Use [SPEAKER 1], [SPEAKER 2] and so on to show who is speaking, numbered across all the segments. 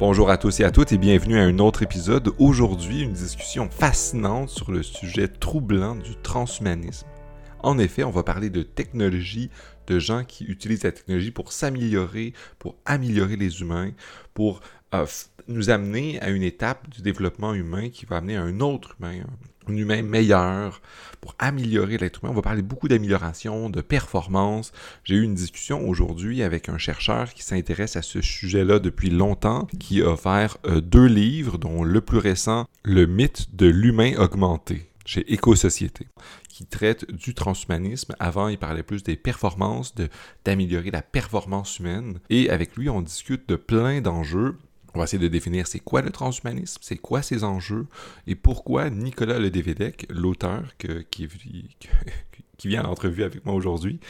[SPEAKER 1] Bonjour à tous et à toutes et bienvenue à un autre épisode. Aujourd'hui, une discussion fascinante sur le sujet troublant du transhumanisme. En effet, on va parler de technologie, de gens qui utilisent la technologie pour s'améliorer, pour améliorer les humains, pour euh, nous amener à une étape du développement humain qui va amener à un autre humain, un humain meilleur, pour améliorer l'être humain. On va parler beaucoup d'amélioration, de performance. J'ai eu une discussion aujourd'hui avec un chercheur qui s'intéresse à ce sujet-là depuis longtemps, qui a offert euh, deux livres, dont le plus récent, Le mythe de l'humain augmenté chez Éco-Société, qui traite du transhumanisme. Avant, il parlait plus des performances, d'améliorer la performance humaine. Et avec lui, on discute de plein d'enjeux on va essayer de définir c'est quoi le transhumanisme, c'est quoi ses enjeux et pourquoi Nicolas Ledevedec, l'auteur qui, vient à l'entrevue avec moi aujourd'hui,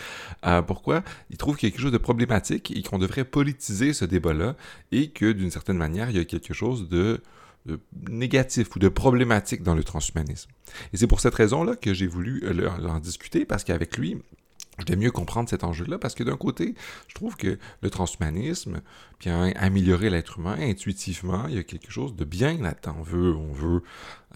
[SPEAKER 1] euh, pourquoi il trouve quelque chose de problématique et qu'on devrait politiser ce débat-là et que d'une certaine manière, il y a quelque chose de, négatif ou de problématique dans le transhumanisme. Et c'est pour cette raison-là que j'ai voulu euh, en discuter parce qu'avec lui, je dois mieux comprendre cet enjeu-là parce que d'un côté, je trouve que le transhumanisme, bien améliorer l'être humain intuitivement, il y a quelque chose de bien là-dedans. On veut, on veut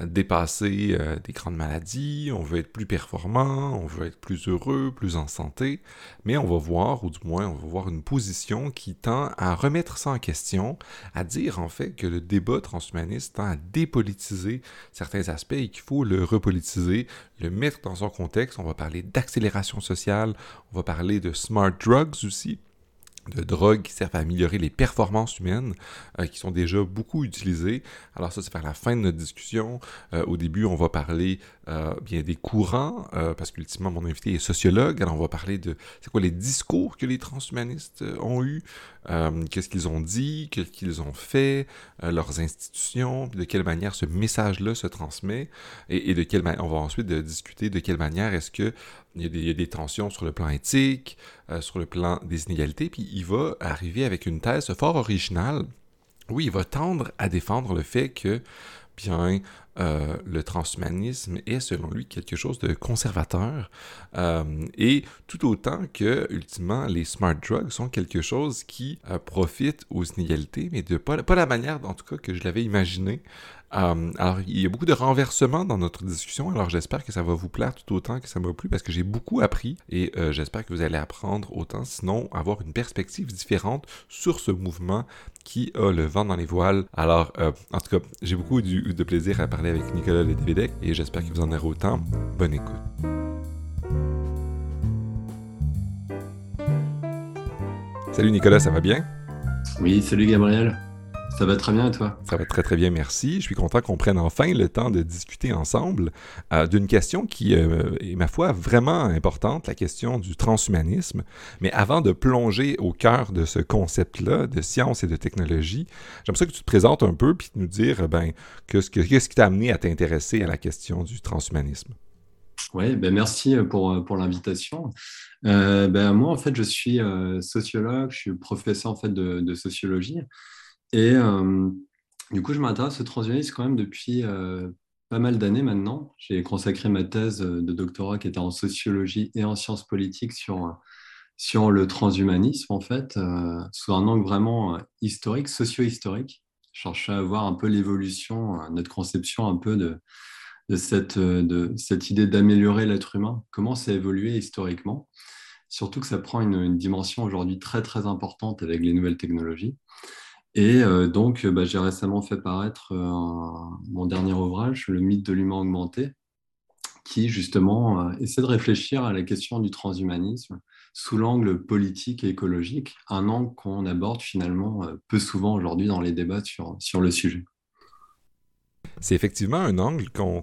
[SPEAKER 1] dépasser euh, des grandes maladies, on veut être plus performant, on veut être plus heureux, plus en santé, mais on va voir, ou du moins on va voir une position qui tend à remettre ça en question, à dire en fait que le débat transhumaniste tend à dépolitiser certains aspects et qu'il faut le repolitiser, le mettre dans son contexte. On va parler d'accélération sociale, on va parler de smart drugs aussi de drogues qui servent à améliorer les performances humaines, euh, qui sont déjà beaucoup utilisées. Alors ça, c'est vers la fin de notre discussion. Euh, au début, on va parler euh, bien des courants, parce qu'ultimement, mon invité est sociologue. Alors on va parler de c'est quoi les discours que les transhumanistes ont eus, qu'est-ce qu'ils ont dit, qu'est-ce qu'ils ont fait, leurs institutions, de quelle manière ce message-là se transmet, et, de quelle manière, on va ensuite discuter de quelle manière est-ce que il y, a des, tensions sur le plan éthique, euh, sur le plan des inégalités, puis il va arriver avec une thèse fort originale. Oui, il va tendre à défendre le fait que, bien, euh, le transhumanisme est, selon lui, quelque chose de conservateur, euh, et tout autant que, ultimement, les smart drugs sont quelque chose qui profite aux inégalités, mais de pas, pas la manière, en tout cas, que je l'avais imaginé. Euh, alors, il y a beaucoup de renversements dans notre discussion, alors j'espère que ça va vous plaire tout autant que ça m'a plu parce que j'ai beaucoup appris et euh, j'espère que vous allez apprendre autant, sinon avoir une perspective différente sur ce mouvement qui a le vent dans les voiles. Alors, euh, en tout cas, j'ai beaucoup eu de plaisir à parler avec Nicolas Ledvedec et j'espère que vous en aurez autant. Bonne écoute. Salut Nicolas, ça va bien?
[SPEAKER 2] Oui, salut Gabriel. Ça va très bien et toi?
[SPEAKER 1] Ça va très très bien, merci. Je suis content qu'on prenne enfin le temps de discuter ensemble euh, d'une question qui euh, est, ma foi, vraiment importante, la question du transhumanisme. Mais avant de plonger au cœur de ce concept-là de science et de technologie, j'aimerais que tu te présentes un peu puis nous dire ben, qu'est-ce qui t'a amené à t'intéresser à la question du transhumanisme?
[SPEAKER 2] Oui, ben merci pour, pour l'invitation. Euh, ben moi, en fait, je suis sociologue, je suis professeur en fait, de, de sociologie. Et euh, du coup, je m'intéresse au transhumanisme quand même depuis euh, pas mal d'années maintenant. J'ai consacré ma thèse de doctorat qui était en sociologie et en sciences politiques sur, sur le transhumanisme, en fait, euh, sous un angle vraiment historique, socio-historique. Je cherchais à voir un peu l'évolution, notre conception un peu de, cette, de cette idée d'améliorer l'être humain, comment ça a évolué historiquement. Surtout que ça prend une dimension aujourd'hui très très importante avec les nouvelles technologies. Et euh, donc, bah, j'ai récemment fait paraître euh, mon dernier ouvrage, Le mythe de l'humain augmenté, qui justement euh, essaie de réfléchir à la question du transhumanisme sous l'angle politique et écologique, un angle qu'on aborde finalement peu souvent aujourd'hui dans les débats sur, le sujet.
[SPEAKER 1] C'est effectivement un angle qu'on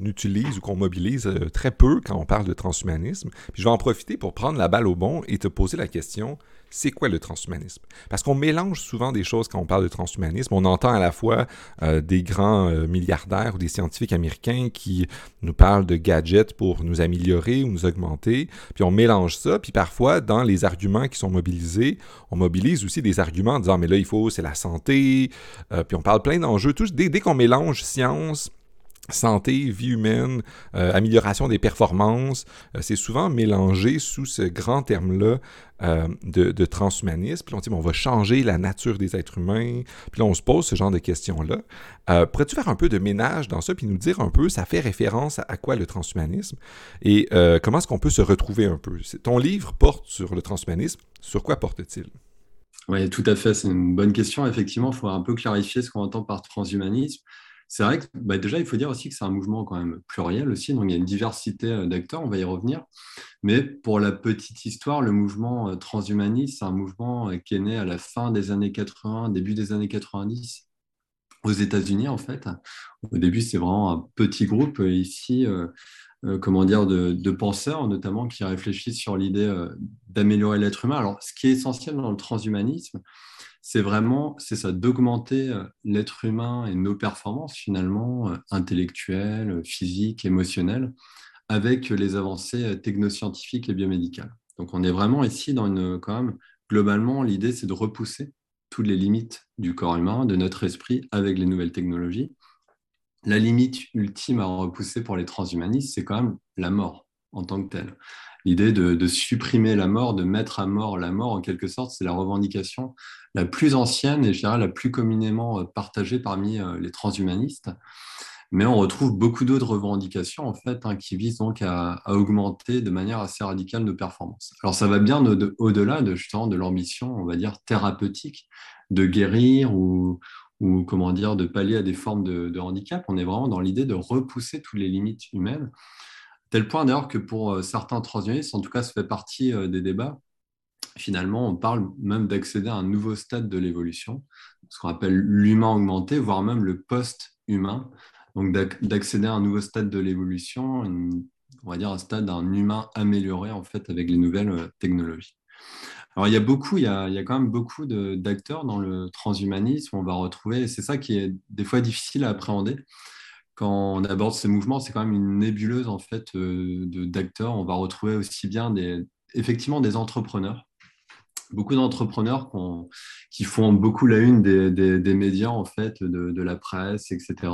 [SPEAKER 1] utilise ou qu'on mobilise très peu quand on parle de transhumanisme. Je vais en profiter pour prendre la balle au bon et te poser la question c'est quoi le transhumanisme? Parce qu'on mélange souvent des choses quand on parle de transhumanisme. On entend à la fois euh, des grands euh, milliardaires ou des scientifiques américains qui nous parlent de gadgets pour nous améliorer ou nous augmenter, puis on mélange ça, puis parfois, dans les arguments qui sont mobilisés, on mobilise aussi des arguments en disant, mais là, il faut, c'est la santé, euh, puis on parle plein d'enjeux. Dès, dès qu'on mélange science, santé, vie humaine, euh, amélioration des performances, euh, c'est souvent mélangé sous ce grand terme-là euh, de, transhumanisme. Puis on dit, on va changer la nature des êtres humains. Puis on se pose ce genre de questions-là. Pourrais-tu faire un peu de ménage dans ça, puis nous dire un peu, ça fait référence à, quoi le transhumanisme? Et comment est-ce qu'on peut se retrouver un peu? Ton livre porte sur le transhumanisme. Sur quoi porte-t-il?
[SPEAKER 2] Oui, tout à fait. C'est une bonne question. Effectivement, il faut un peu clarifier ce qu'on entend par transhumanisme. C'est vrai que bah, déjà, il faut dire aussi que c'est un mouvement quand même pluriel aussi, donc il y a une diversité euh, d'acteurs, on va y revenir. Mais pour la petite histoire, le mouvement euh, transhumaniste, c'est un mouvement euh, qui est né à la fin des années 80, début des années 90 aux États-Unis en fait. Au début, c'est vraiment un petit groupe ici, comment dire, de, de, penseurs notamment qui réfléchissent sur l'idée d'améliorer l'être humain. Alors, ce qui est essentiel dans le transhumanisme, c'est vraiment, c'est ça, d'augmenter euh, l'être humain et nos performances finalement euh, intellectuelles, euh, physiques, émotionnelles, avec les avancées technoscientifiques et biomédicales. Donc on est vraiment ici dans une, quand même, globalement, l'idée c'est de repousser toutes les limites du corps humain, de notre esprit avec les nouvelles technologies. La limite ultime à repousser pour les transhumanistes, c'est quand même la mort en tant que telle l'idée de, supprimer la mort, de mettre à mort la mort, en quelque sorte, c'est la revendication la plus ancienne et je la plus communément euh, partagée parmi euh, les transhumanistes. Mais on retrouve beaucoup d'autres revendications en fait hein, qui visent donc à, augmenter de manière assez radicale nos performances. Alors ça va bien au-delà de justement de l'ambition, on va dire thérapeutique, de guérir ou, ou comment dire de pallier à des formes de, de handicap. On est vraiment dans l'idée de repousser toutes les limites humaines Tel point d'ailleurs que pour euh, certains transhumanistes, en tout cas, ça fait partie euh, des débats. Finalement, on parle même d'accéder à un nouveau stade de l'évolution, ce qu'on appelle l'humain augmenté, voire même le post-humain. Donc d'accéder à un nouveau stade de l'évolution, on va dire un stade d'un humain amélioré en fait avec les nouvelles euh, technologies. Alors il y a beaucoup, il y a, quand même beaucoup d'acteurs dans le transhumanisme. On va retrouver, c'est ça qui est des fois difficile à appréhender quand on aborde ces mouvements, c'est quand même une nébuleuse en fait euh, d'acteurs. On va retrouver aussi bien des, effectivement des entrepreneurs, beaucoup d'entrepreneurs qui font beaucoup la une des, médias en fait, de, la presse, etc.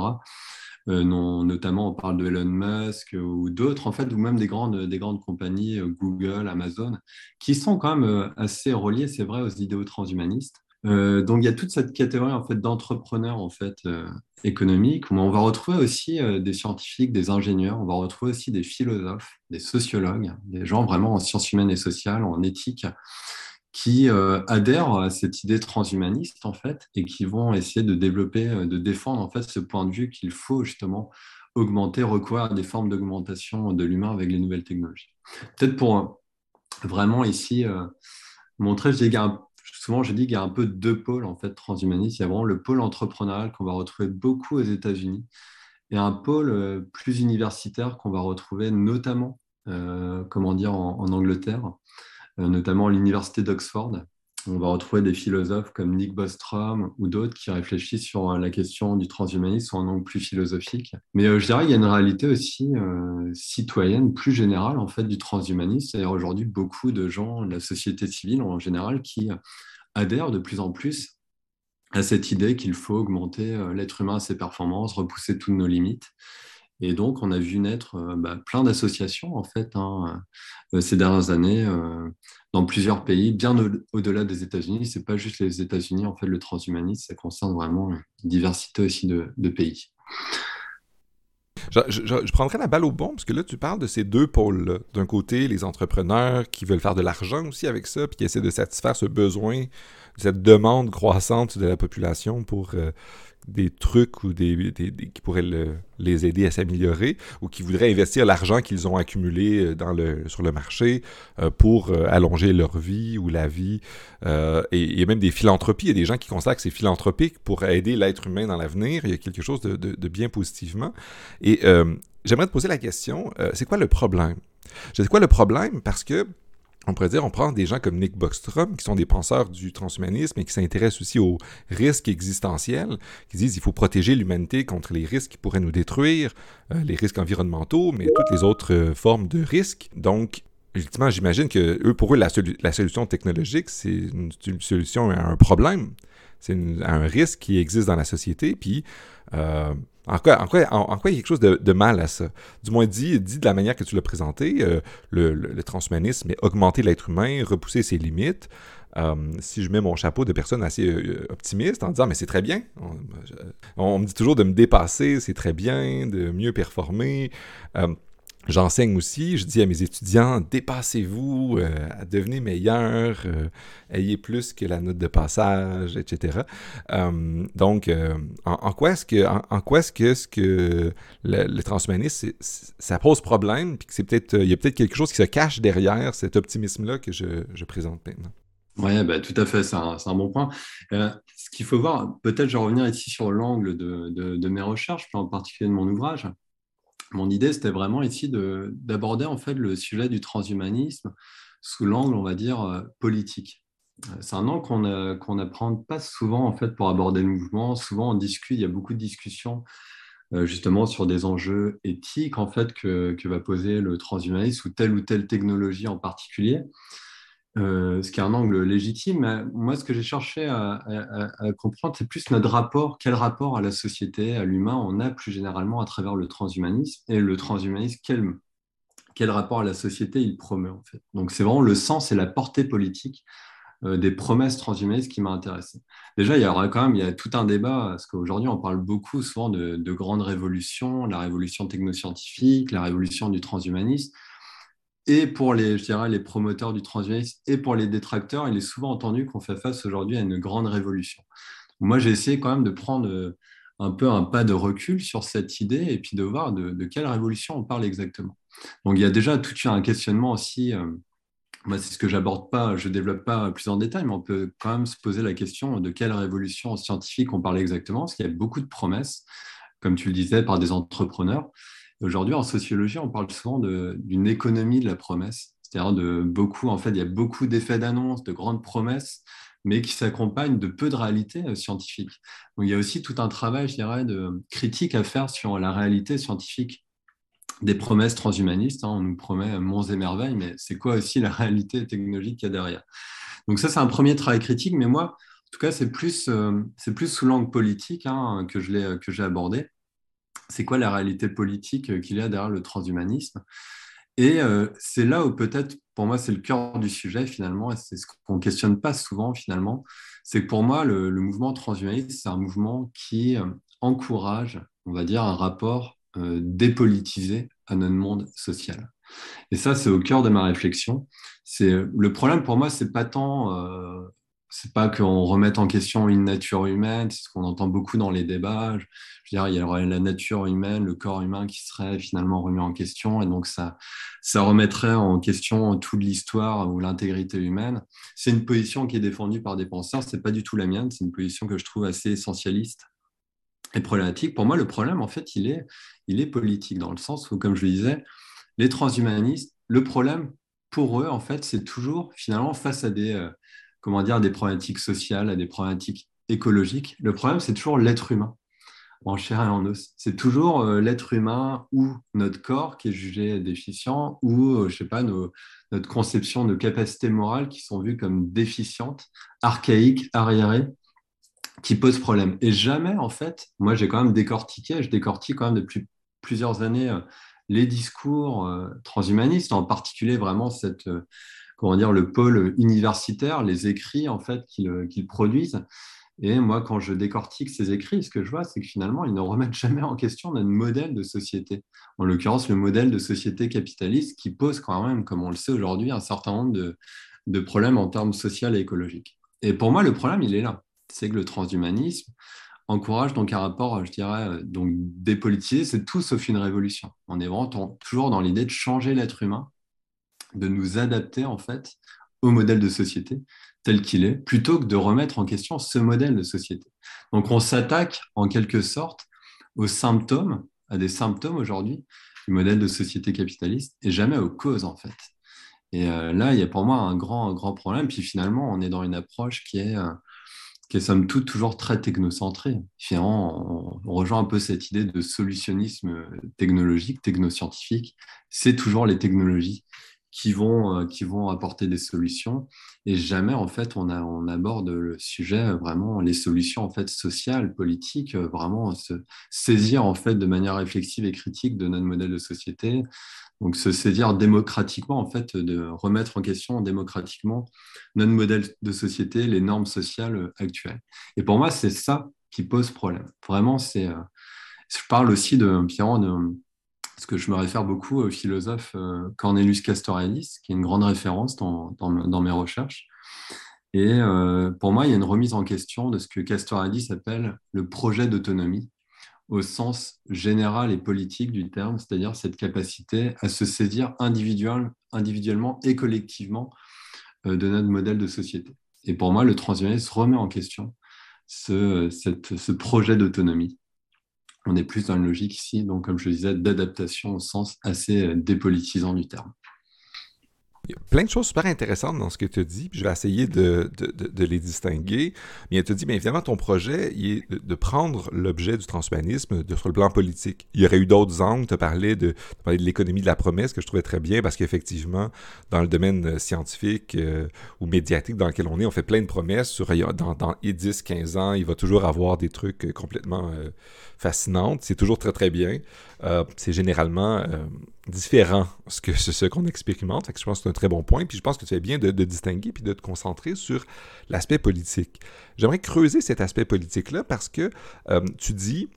[SPEAKER 2] Euh, notamment, on parle de Elon Musk ou d'autres, en fait, ou même des grandes, des grandes compagnies, euh, Google, Amazon, qui sont quand même assez reliées, c'est vrai, aux idéaux transhumanistes. Euh, donc il y a toute cette catégorie en fait d'entrepreneurs en fait euh, économiques. on va retrouver aussi euh, des scientifiques, des ingénieurs, on va retrouver aussi des philosophes, des sociologues, des gens vraiment en sciences humaines et sociales, en éthique, qui adhèrent à cette idée transhumaniste en fait et qui vont essayer de développer, de défendre en fait ce point de vue qu'il faut justement augmenter, recourir à des formes d'augmentation de l'humain avec les nouvelles technologies. Peut-être pour vraiment ici montrer, je dirais, souvent je dis qu'il y a un peu deux pôles en fait transhumanistes. Il y a vraiment le pôle entrepreneurial qu'on va retrouver beaucoup aux États-Unis et un pôle euh, plus universitaire qu'on va retrouver notamment, euh, comment dire, en, Angleterre, euh, notamment à l'université d'Oxford. On va retrouver des philosophes comme Nick Bostrom ou d'autres qui réfléchissent sur la question du transhumanisme sous un angle plus philosophique. Mais je dirais qu'il y a une réalité aussi citoyenne plus générale en fait du transhumanisme. C'est-à-dire aujourd'hui beaucoup de gens la société civile en général qui adhèrent de plus en plus à cette idée qu'il faut augmenter euh, l'être humain à ses performances, repousser toutes nos limites. Et donc, on a vu naître euh, bah, plein d'associations, en fait, hein, euh, ces dernières années, dans plusieurs pays, bien au-delà des États-Unis. Ce n'est pas juste les États-Unis, en fait, le transhumanisme, ça concerne vraiment une diversité aussi de, pays.
[SPEAKER 1] Je, je, la balle au bon, parce que là, tu parles de ces deux pôles-là. D'un côté, les entrepreneurs qui veulent faire de l'argent aussi avec ça, puis qui essaient de satisfaire ce besoin, cette demande croissante de la population pour euh, des trucs ou des, qui pourraient les aider à s'améliorer, ou qui voudraient investir l'argent qu'ils ont accumulé euh, dans le, sur le marché euh, pour allonger leur vie ou la vie. et il y a même des philanthropies, il y a des gens qui considèrent que c'est philanthropique pour aider l'être humain dans l'avenir. Il y a quelque chose de, de bien positivement. Et j'aimerais te poser la question, c'est quoi le problème? C'est quoi le problème? Parce que on pourrait dire, on prend des gens comme Nick Bostrom, qui sont des penseurs du transhumanisme et qui s'intéressent aussi aux risques existentiels, qui disent qu'il faut protéger l'humanité contre les risques qui pourraient nous détruire, euh, les risques environnementaux, mais toutes les autres euh, formes de risques. Donc, ultimement, j'imagine que eux, pour eux, la, solution technologique, c'est une, solution à un problème. un risque qui existe dans la société, puis euh, en, quoi, en, quoi, en, quoi, il y a quelque chose de, mal à ça? Du moins, dit, dit de la manière que tu l'as présenté, euh, le, transhumanisme est augmenter l'être humain, repousser ses limites. Euh, si je mets mon chapeau de personne assez optimiste en disant mais c'est très bien, on, on, me dit toujours de me dépasser, c'est très bien, de mieux performer. J'enseigne aussi, je dis à mes étudiants, dépassez-vous, euh, devenez meilleurs, euh, ayez plus que la note de passage, etc. Euh, donc, en, quoi est-ce que, en, quoi est-ce que, ce que le, transhumanisme, ça pose problème, puis que c'est peut-être, il y a peut-être quelque chose qui se cache derrière cet optimisme-là que je, présente maintenant?
[SPEAKER 2] Oui, bah, tout à fait, c'est un, bon point. ce qu'il faut voir, peut-être je vais revenir ici sur l'angle de, mes recherches, en particulier de mon ouvrage mon idée, c'était vraiment ici d'aborder en fait le sujet du transhumanisme sous l'angle, on va dire, euh, politique. Euh, c'est un angle qu'on n'apprend pas souvent en fait pour aborder le mouvement. Souvent, on discute, il y a beaucoup de discussions euh, justement sur des enjeux éthiques en fait que, que va poser le transhumanisme ou telle ou telle technologie en particulier. Euh, ce qui est un angle légitime. moi, ce que j'ai cherché à, comprendre, c'est plus notre rapport, quel rapport à la société, à l'humain on a plus généralement à travers le transhumanisme. Et le transhumanisme, quel, quel rapport à la société il promeut en fait. Donc c'est vraiment le sens et la portée politique euh, des promesses transhumanistes qui m'a intéressé. Déjà, il y aura quand même il y a tout un débat, parce qu'aujourd'hui, on parle beaucoup souvent de, de grandes révolutions, la révolution technoscientifique, la révolution du transhumanisme et pour les, je dirais, les promoteurs du transhumanisme et pour les détracteurs, il est souvent entendu qu'on fait face aujourd'hui à une grande révolution. Moi, j'ai essayé quand même de prendre euh, un peu un pas de recul sur cette idée et puis de voir de, quelle révolution on parle exactement. Donc, il y a déjà tout un questionnement aussi. Euh, moi, c'est ce que j'aborde pas, je développe pas plus en détail, mais on peut quand même se poser la question de quelle révolution scientifique on parle exactement, parce qu'il y a beaucoup de promesses, comme tu le disais, par des entrepreneurs. Aujourd'hui, en sociologie, on parle souvent d'une économie de la promesse. C'est-à-dire de beaucoup, en fait, il y a beaucoup d'effets d'annonce, de grandes promesses, mais qui s'accompagnent de peu de réalité euh, scientifique. Donc, il y a aussi tout un travail, je dirais, de critique à faire sur la réalité scientifique des promesses transhumanistes. Hein. On nous promet monts et merveilles, mais c'est quoi aussi la réalité technologique qu'il y a derrière? Donc ça, c'est un premier travail critique, mais moi, en tout cas, c'est plus, euh, plus sous l'angle politique hein, que j'ai abordé c'est quoi la réalité politique euh, qu'il y a derrière le transhumanisme? Et euh, c'est là où peut-être, pour moi, c'est le cœur du sujet finalement, et c'est ce qu'on ne questionne pas souvent finalement, c'est que pour moi, le, mouvement transhumaniste, c'est un mouvement qui euh, encourage, on va dire, un rapport dépolitisé à notre monde social. Et ça, c'est au cœur de ma réflexion. C'est le problème pour moi, c'est pas tant c'est pas qu'on remette en question une nature humaine, c'est ce qu'on entend beaucoup dans les débats. Je veux dire, il y aurait la nature humaine, le corps humain qui serait finalement remis en question, et donc ça, ça remettrait en question toute l'histoire ou l'intégrité humaine. C'est une position qui est défendue par des penseurs, c'est pas du tout la mienne, c'est une position que je trouve assez essentialiste et problématique. Pour moi, le problème, en fait, il est, il est politique, dans le sens où, comme je le disais, les transhumanistes, le problème pour eux, en fait, c'est toujours finalement face à des euh, comment dire, des problématiques sociales, à des problématiques écologiques. Le problème, c'est toujours l'être humain, en chair et en os. C'est toujours euh, l'être humain ou notre corps qui est jugé déficient, ou, euh, je sais pas, notre conception de capacités morales qui sont vues comme déficientes, archaïques, arriérées, qui posent problème. Et jamais, en fait, moi, j'ai quand même décortiqué, je décortique quand même depuis plusieurs années euh, les discours transhumanistes, en particulier vraiment cette comment dire, le pôle universitaire, les écrits en fait qu'ils produisent. Et moi, quand je décortique ces écrits, ce que je vois, c'est que finalement, ils ne remettent jamais en question notre modèle de société. En l'occurrence, le modèle de société capitaliste qui pose quand même, comme on le sait aujourd'hui, un certain nombre de, de problèmes en termes sociaux et écologiques. Et pour moi, le problème, il est là. C'est que le transhumanisme encourage donc un rapport, je dirais, donc dépolitisé, c'est tout sauf une révolution. On est vraiment toujours dans l'idée de changer l'être humain de nous adapter en fait au modèle de société tel qu'il est, plutôt que de remettre en question ce modèle de société. Donc on s'attaque en quelque sorte aux symptômes, à des symptômes aujourd'hui du modèle de société capitaliste et jamais aux causes en fait. Et euh, là, il y a pour moi un grand, grand problème. Puis finalement, on est dans une approche qui est, euh, qui est somme toute toujours très technocentrée. Finalement, on, rejoint un peu cette idée de solutionnisme technologique, technoscientifique. C'est toujours les technologies qui vont, qui vont apporter des solutions. Et jamais, en fait, on, a, on aborde le sujet, vraiment, les solutions, en fait, sociales, politiques, vraiment se saisir, en fait, de manière réflexive et critique de notre modèle de société, donc, se saisir démocratiquement, en fait, de remettre en question démocratiquement notre modèle de société, les normes sociales actuelles. Et pour moi, c'est ça qui pose problème. Vraiment, c'est. Euh, je parle aussi de Pierre, de, parce que je me réfère beaucoup au philosophe euh, Cornelius Castoriadis, qui est une grande référence dans, mes recherches. Et euh, pour moi, il y a une remise en question de ce que Castoriadis appelle le projet d'autonomie au sens général et politique du terme, c'est-à-dire cette capacité à se saisir individuel, individuellement et collectivement euh, de notre modèle de société. Et pour moi, le transhumanisme remet en question ce projet d'autonomie. On est plus dans une logique ici, donc comme je disais, d'adaptation au sens assez dépolitisant du terme.
[SPEAKER 1] Il y a plein de choses super intéressantes dans ce que tu dis, puis je vais essayer de, de, de, les distinguer. Mais tu dit, bien évidemment, ton projet est de, prendre l'objet du transhumanisme de, sur le plan politique. Il y aurait eu d'autres angles. Tu as parlé de, de l'économie de la promesse, que je trouvais très bien, parce qu'effectivement, dans le domaine euh, scientifique euh, ou médiatique dans lequel on est, on fait plein de promesses. Sur, dans, dans 10, 15 ans, il va toujours avoir des trucs euh, complètement fascinants. C'est toujours très, très bien. C'est généralement différent ce que ce qu'on expérimente. je pense que c'est un très bon point. Puis je pense que tu fais bien de, distinguer puis de te concentrer sur l'aspect politique. J'aimerais creuser cet aspect politique-là parce que euh, tu dis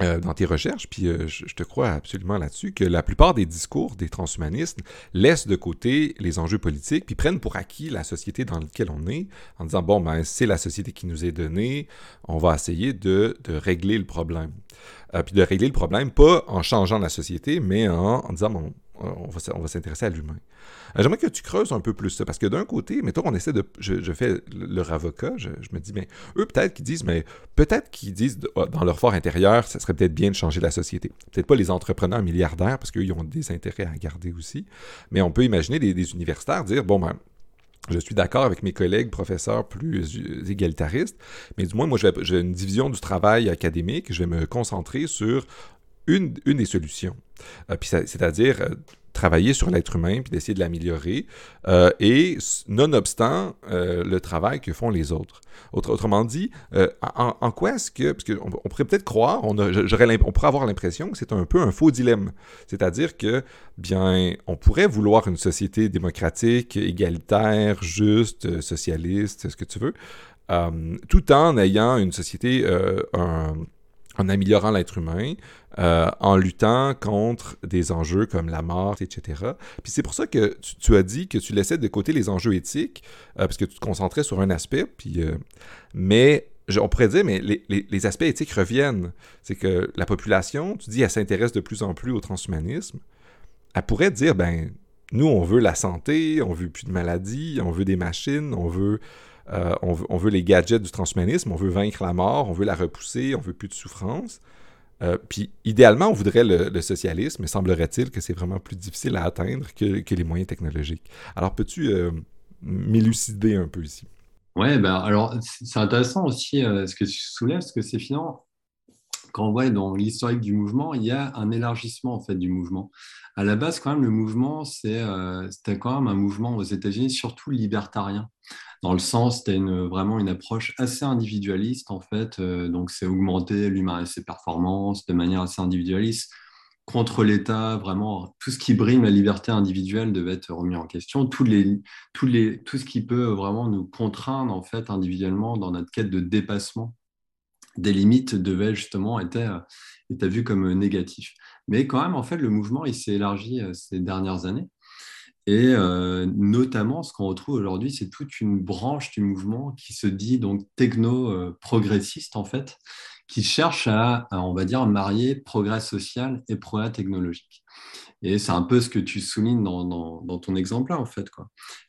[SPEAKER 1] euh, dans tes recherches, puis euh, je, te crois absolument là-dessus, que la plupart des discours des transhumanistes laissent de côté les enjeux politiques, puis prennent pour acquis la société dans laquelle on est, en disant, bon, ben, c'est la société qui nous est donnée, on va essayer de, de régler le problème. Euh, puis de régler le problème, pas en changeant la société, mais en, disant, bon, on va, on va s'intéresser à l'humain. Euh, j'aimerais que tu creuses un peu plus ça, parce que d'un côté, mettons qu'on essaie de... Je, fais leur avocat, je, me dis, mais eux, peut-être qu'ils disent, mais peut-être qu'ils disent oh, dans leur fort intérieur, ça serait peut-être bien de changer la société. Peut-être pas les entrepreneurs milliardaires, parce qu'eux, ils ont des intérêts à garder aussi, mais on peut imaginer des, des universitaires dire, bon, ben, je suis d'accord avec mes collègues professeurs plus égalitaristes, mais du moins, moi, j'ai une division du travail académique. Je vais me concentrer sur une, des solutions. Euh, c'est-à-dire euh, travailler sur l'être humain puis d'essayer de l'améliorer, euh, et nonobstant euh, le travail que font les autres. autrement dit, en, quoi est-ce que, parce qu'on on pourrait peut-être croire, on, pourrait avoir l'impression que c'est un peu un faux dilemme, c'est-à-dire que, bien, on pourrait vouloir une société démocratique, égalitaire, juste, socialiste, ce que tu veux, tout en ayant une société, en améliorant l'être humain, euh, en luttant contre des enjeux comme la mort, etc. Puis c'est pour ça que tu, as dit que tu laissais de côté les enjeux éthiques, euh, parce que tu te concentrais sur un aspect, puis, euh, mais on pourrait dire, mais les, aspects éthiques reviennent. C'est que la population, tu dis, elle s'intéresse de plus en plus au transhumanisme. Elle pourrait dire, ben, nous, on veut la santé, on veut plus de maladies, on veut des machines, on veut euh, on, veut, les gadgets du transhumanisme, on veut vaincre la mort, on veut la repousser, on veut plus de souffrance. Euh, puis idéalement, on voudrait le, socialisme, mais semblerait-il que c'est vraiment plus difficile à atteindre que, les moyens technologiques. Alors, peux-tu euh, m'élucider un peu ici?
[SPEAKER 2] Oui, ben, alors c'est intéressant aussi ce que tu soulèves, parce que c'est finalement, quand on voit dans l'historique du mouvement, il y a un élargissement en fait du mouvement. À la base, quand même, le mouvement, c'était quand même un mouvement aux États-Unis, surtout libertarien dans le sens, c'était vraiment une approche assez individualiste, en fait. Euh, donc, c'est augmenter l'humain et ses performances de manière assez individualiste contre l'État, vraiment, tout ce qui brime la liberté individuelle devait être remis en question. Tout ce qui peut vraiment nous contraindre, en fait, individuellement dans notre quête de dépassement des limites devait justement être, être vu comme négatif. Mais quand même, en fait, le mouvement, il s'est élargi euh, ces dernières années. Et euh, notamment, ce qu'on retrouve aujourd'hui, c'est toute une branche du mouvement qui se dit donc techno-progressiste, en fait, qui cherche à, on va dire, marier progrès social et progrès technologique. Et c'est un peu ce que tu soulignes dans, ton exemple-là, en fait.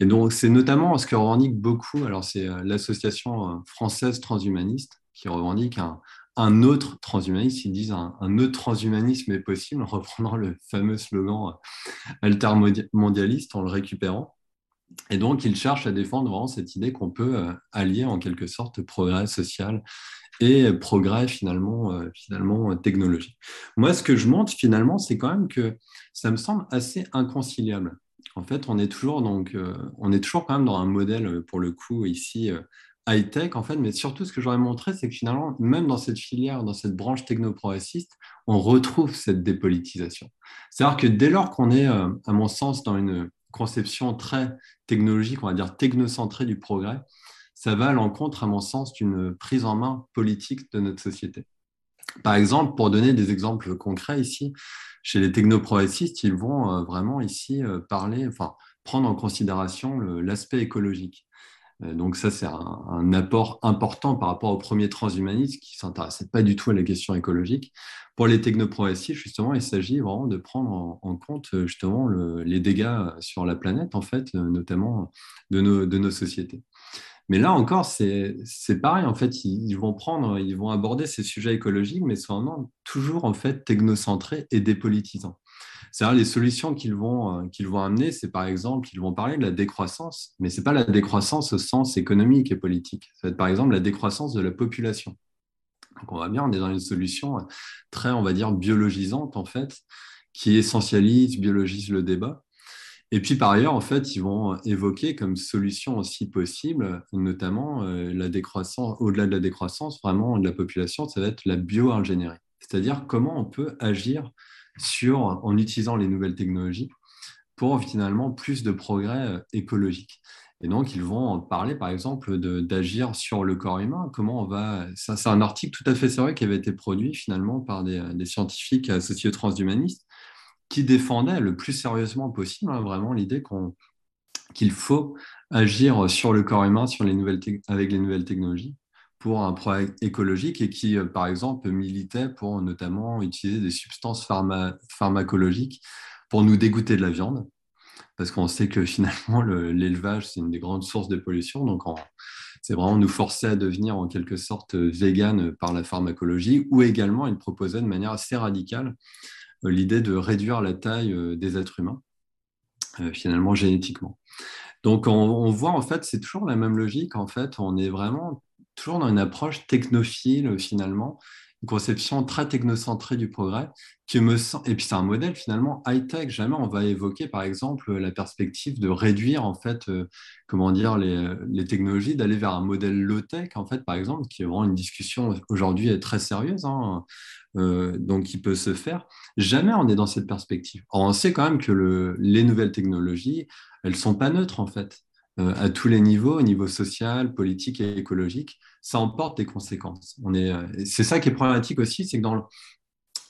[SPEAKER 2] Et donc, c'est notamment ce que revendique beaucoup, alors c'est euh, l'association euh, française transhumaniste qui revendique un, un autre transhumanisme, ils disent un, autre transhumanisme est possible, en reprenant le fameux slogan euh, altermondialiste, en le récupérant. Et donc, ils cherchent à défendre vraiment cette idée qu'on peut euh, allier en quelque sorte progrès social et progrès finalement, euh, finalement technologique. Moi, ce que je montre finalement, c'est quand même que ça me semble assez inconciliable. en fait, on est toujours donc, on est toujours quand même dans un modèle pour le coup ici high-tech, en fait, mais surtout ce que j'aurais montré, c'est que finalement, même dans cette filière, dans cette branche technoprogressiste, on retrouve cette dépolitisation. C'est-à-dire que dès lors qu'on est, à mon sens, dans une conception très technologique, on va dire technocentrée du progrès, ça va à l'encontre, à mon sens, d'une prise en main politique de notre société. Par exemple, pour donner des exemples concrets ici, chez les technoprogressistes, ils vont euh, vraiment ici euh, parler, enfin, prendre en considération l'aspect écologique. Euh, donc ça, c'est un, apport important par rapport aux premiers transhumanistes qui ne s'intéressaient pas du tout à la question écologique. Pour les technoprogressistes, justement, il s'agit vraiment de prendre en, compte justement les dégâts sur la planète, en fait, notamment de nos, sociétés. Mais là encore, c'est pareil. En fait, ils, vont prendre, ils vont aborder ces sujets écologiques, mais cependant toujours en fait technocentrés et dépolitisants. C'est-à-dire les solutions qu'ils vont, euh, vont amener, c'est par exemple, ils vont parler de la décroissance, mais ce n'est pas la décroissance au sens économique et politique. Ça va être par exemple la décroissance de la population. Donc on va bien, on est dans une solution très, on va dire, biologisante en fait, qui essentialise, biologise le débat. Et puis par ailleurs, en fait, ils vont évoquer comme solution aussi possible, notamment euh, la décroissance, au-delà de la décroissance, vraiment de la population, ça va être la bioingénierie. C'est-à-dire comment on peut agir sur, en utilisant les nouvelles technologies pour finalement plus de progrès euh, écologiques. Et donc, ils vont parler, par exemple, d'agir sur le corps humain. Comment on va. C'est un article tout à fait sérieux qui avait été produit finalement par des, des scientifiques associés transhumanistes qui défendait le plus sérieusement possible hein, vraiment l'idée qu'il faut agir sur le corps humain sur les nouvelles avec les nouvelles technologies pour un projet écologique et qui, euh, par exemple, militait pour notamment utiliser des substances pharmacologiques pour nous dégoûter de la viande. Parce qu'on sait que finalement, l'élevage, c'est une des grandes sources de pollution. Donc, c'est vraiment nous forcer à devenir en quelque sorte vegan par la pharmacologie, ou également, il proposait de manière assez radicale euh, l'idée de réduire la taille euh, des êtres humains, finalement génétiquement. Donc on, voit en fait, c'est toujours la même logique. En fait, on est vraiment toujours dans une approche technophile finalement, une conception très technocentrée du progrès, qui me sent... et puis c'est un modèle finalement high-tech. Jamais on va évoquer par exemple la perspective de réduire en fait, comment dire, les, technologies, d'aller vers un modèle low-tech en fait, par exemple, qui est vraiment une discussion aujourd'hui très sérieuse. Hein. Euh, donc qui peut se faire. Jamais on est dans cette perspective. Or, on sait quand même que le, les nouvelles technologies, elles ne sont pas neutres en fait. Euh, à tous les niveaux, au niveau social, politique et écologique, ça emporte des conséquences. Euh, c'est ça qui est problématique aussi, c'est que dans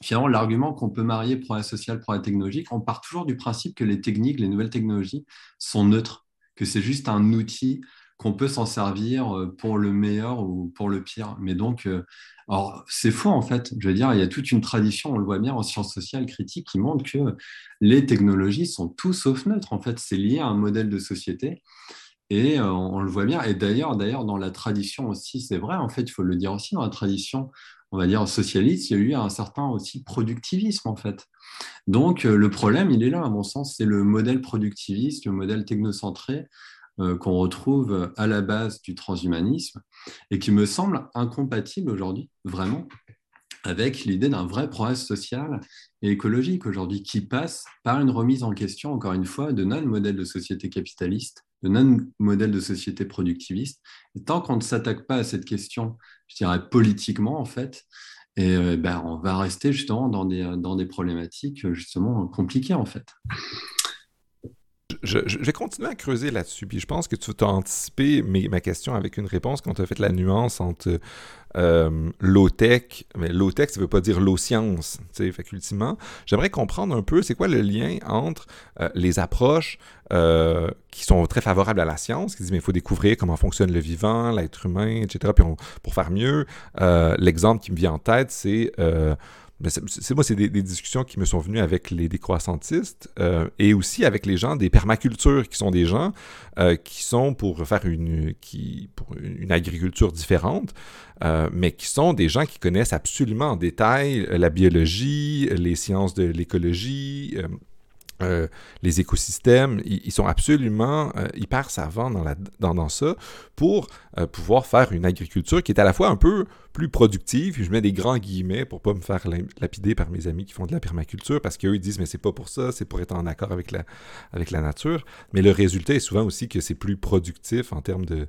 [SPEAKER 2] finalement l'argument qu'on peut marier progrès social, progrès technologique, on part toujours du principe que les techniques, les nouvelles technologies sont neutres, que c'est juste un outil qu'on peut s'en servir pour le meilleur ou pour le pire. Mais donc, alors, c'est faux en fait. Je veux dire, il y a toute une tradition, on le voit bien en sciences sociales critiques, qui montre que les technologies sont tout sauf neutres. En fait, c'est lié à un modèle de société. Et euh, on le voit bien. Et d'ailleurs, d'ailleurs, dans la tradition aussi, c'est vrai, en fait, il faut le dire aussi, dans la tradition, on va dire, socialiste, il y a eu un certain aussi productivisme, en fait. Donc, euh, le problème, il est là, à mon sens, c'est le modèle productiviste, le modèle technocentré, euh, qu'on retrouve à la base du transhumanisme et qui me semble incompatible aujourd'hui, vraiment, avec l'idée d'un vrai progrès social et écologique aujourd'hui qui passe par une remise en question, encore une fois, de notre modèle de société capitaliste, de notre modèle de société productiviste. Et tant qu'on ne s'attaque pas à cette question, je dirais politiquement, en fait, et euh, ben, on va rester justement dans des, dans des problématiques justement compliquées, en fait
[SPEAKER 1] je, vais continuer à creuser là-dessus. Puis je pense que tu as anticipé ma question avec une réponse quand tu as fait la nuance entre euh, low-tech. Mais low-tech, ça ne veut pas dire low-science, tu sais, J'aimerais comprendre un peu c'est quoi le lien entre euh, les approches euh, qui sont très favorables à la science, qui disent mais il faut découvrir comment fonctionne le vivant, l'être humain, etc. Puis pour faire mieux, l'exemple qui me vient en tête, c'est c'est moi, c'est des, discussions qui me sont venues avec les décroissantistes euh, et aussi avec les gens des permacultures, qui sont des gens euh, qui sont pour faire une, qui, pour une agriculture différente, euh, mais qui sont des gens qui connaissent absolument en détail la biologie, les sciences de l'écologie euh, les écosystèmes, ils, sont absolument euh, hyper savants dans, ça pour euh, pouvoir faire une agriculture qui est à la fois un peu plus productive. Je mets des grands guillemets pour pas me faire lapider par mes amis qui font de la permaculture parce qu'eux ils disent mais c'est pas pour ça, c'est pour être en accord avec la, nature. Mais le résultat est souvent aussi que c'est plus productif en termes de,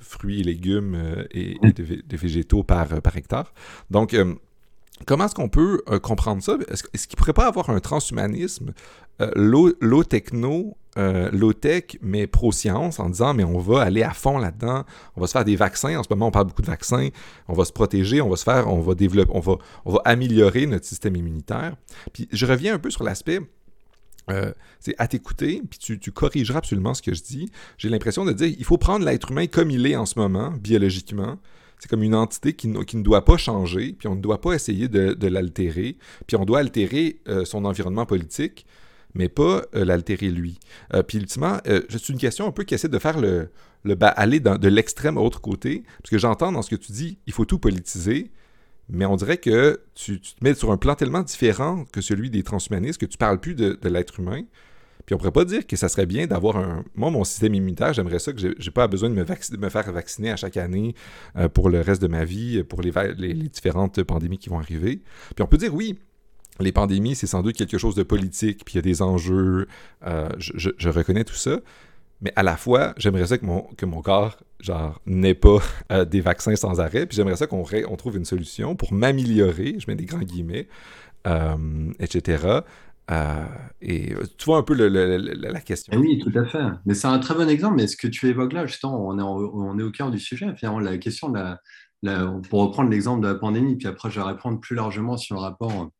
[SPEAKER 1] fruits et légumes et, de, végétaux par hectare. Donc, Comment est-ce qu'on peut euh, comprendre ça? Est-ce, qu'il ne pourrait pas avoir un transhumanisme euh, low, techno, euh, low tech, mais pro-science, en disant, mais on va aller à fond là-dedans, on va se faire des vaccins, en ce moment on parle beaucoup de vaccins, on va se protéger, on va se faire, on va développer, on va, améliorer notre système immunitaire. Puis je reviens un peu sur l'aspect c'est à t'écouter, puis tu, tu, corrigeras absolument ce que je dis. J'ai l'impression de dire il faut prendre l'être humain comme il est en ce moment, biologiquement, c'est comme une entité qui, ne doit pas changer, puis on ne doit pas essayer de, l'altérer, puis on doit altérer euh, son environnement politique, mais pas euh, l'altérer lui. Euh, puis ultimement, c'est une question un peu qui essaie de faire le, le aller de l'extrême à l'autre côté, parce que j'entends dans ce que tu dis, il faut tout politiser, mais on dirait que tu, te mets sur un plan tellement différent que celui des transhumanistes que tu parles plus de l'être humain, puis on pourrait pas dire que ça serait bien d'avoir un. Moi, mon système immunitaire, j'aimerais ça que j'ai pas besoin de me, faire vacciner à chaque année euh, pour le reste de ma vie, pour les, les, différentes pandémies qui vont arriver. Puis on peut dire oui. Les pandémies, c'est sans doute quelque chose de politique, puis il y a des enjeux, euh, je, reconnais tout ça, mais à la fois, j'aimerais ça que mon, que mon corps, genre, n'ait pas euh, des vaccins sans arrêt, puis j'aimerais ça qu'on on trouve une solution pour m'améliorer, je mets des grands guillemets, etc., euh, et euh, tu vois un peu la question.
[SPEAKER 2] Eh oui, tout à fait. Mais c'est un très bon exemple. Mais ce que tu évoques là, justement, on est, au cœur du sujet. Finalement, la question la, pour reprendre l'exemple de la pandémie, puis après, je vais répondre plus largement sur le rapport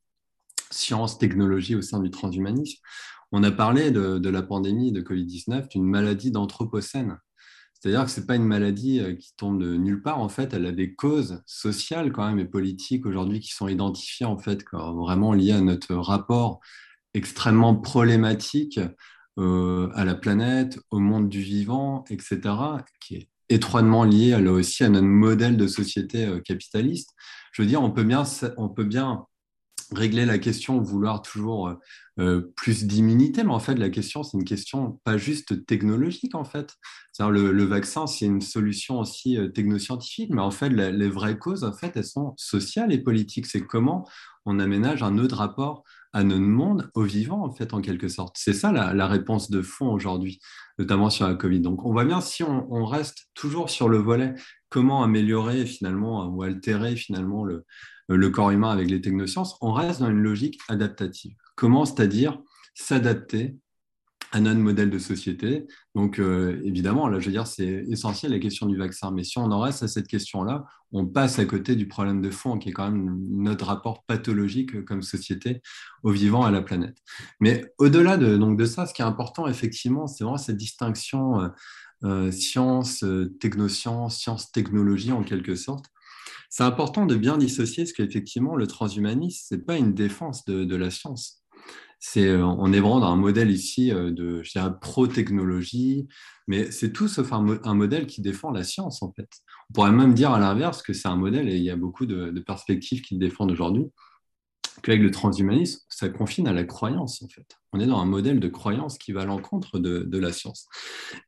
[SPEAKER 2] science-technologie au sein du transhumanisme. On a parlé de, la pandémie de Covid-19 d'une maladie d'anthropocène. C'est-à-dire que ce n'est pas une maladie euh, qui tombe de nulle part. En fait, elle a des causes sociales quand même et politiques aujourd'hui qui sont identifiées en fait vraiment liées à notre rapport extrêmement problématique euh, à la planète, au monde du vivant, etc., qui est étroitement lié là aussi à notre modèle de société euh, capitaliste. Je veux dire, on peut bien, on peut bien régler la question, vouloir toujours euh, plus d'immunité, mais en fait, la question, c'est une question pas juste technologique, en fait. Le, vaccin, c'est une solution aussi technoscientifique, mais en fait, les vraies causes, en fait, elles sont sociales et politiques. C'est comment on aménage un autre rapport à notre monde, au vivant, en fait, en quelque sorte. C'est ça la, réponse de fond aujourd'hui, notamment sur la Covid. Donc, on voit bien si on, reste toujours sur le volet comment améliorer finalement ou altérer finalement le, le corps humain avec les technosciences, on reste dans une logique adaptative. Comment, c'est-à-dire s'adapter à notre modèle de société. Donc, euh, évidemment, là, je veux dire, c'est essentiel la question du vaccin. Mais si on en reste à cette question-là, on passe à côté du problème de fond, qui est quand même notre rapport pathologique comme société au vivant, à la planète. Mais au-delà de, de ça, ce qui est important, effectivement, c'est vraiment cette distinction euh, euh, science, technoscience, science-technologie, en quelque sorte. C'est important de bien dissocier, parce qu'effectivement, le transhumanisme, ce n'est pas une défense de la science c'est, euh, on est vraiment dans un modèle ici euh, de pro-technologie, mais c'est tout sauf un, modèle qui défend la science, en fait. On pourrait même dire à l'inverse que c'est un modèle, et il y a beaucoup de, de perspectives qui le défendent aujourd'hui, qu'avec le transhumanisme, ça confine à la croyance, en fait. On est dans un modèle de croyance qui va à l'encontre de, la science.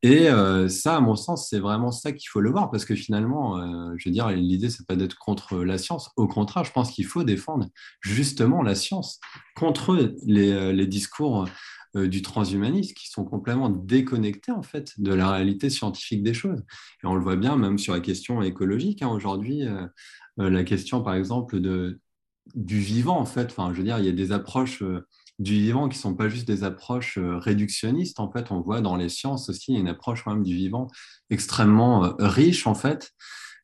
[SPEAKER 2] Et euh, ça, à mon sens, c'est vraiment ça qu'il faut le voir, parce que finalement, euh, je veux dire, l'idée, c'est pas d'être contre la science. Au contraire, je pense qu'il faut défendre justement la science contre les, euh, discours du transhumanisme qui sont complètement déconnectés en fait de la réalité scientifique des choses. Et on le voit bien même sur la question écologique. Hein. Aujourd'hui, la question par exemple de, du vivant, en fait. Enfin, je veux dire, il y a des approches euh, du vivant qui ne sont pas juste des approches euh, réductionnistes. En fait, on voit dans les sciences aussi une approche quand même du vivant extrêmement euh, riche, en fait.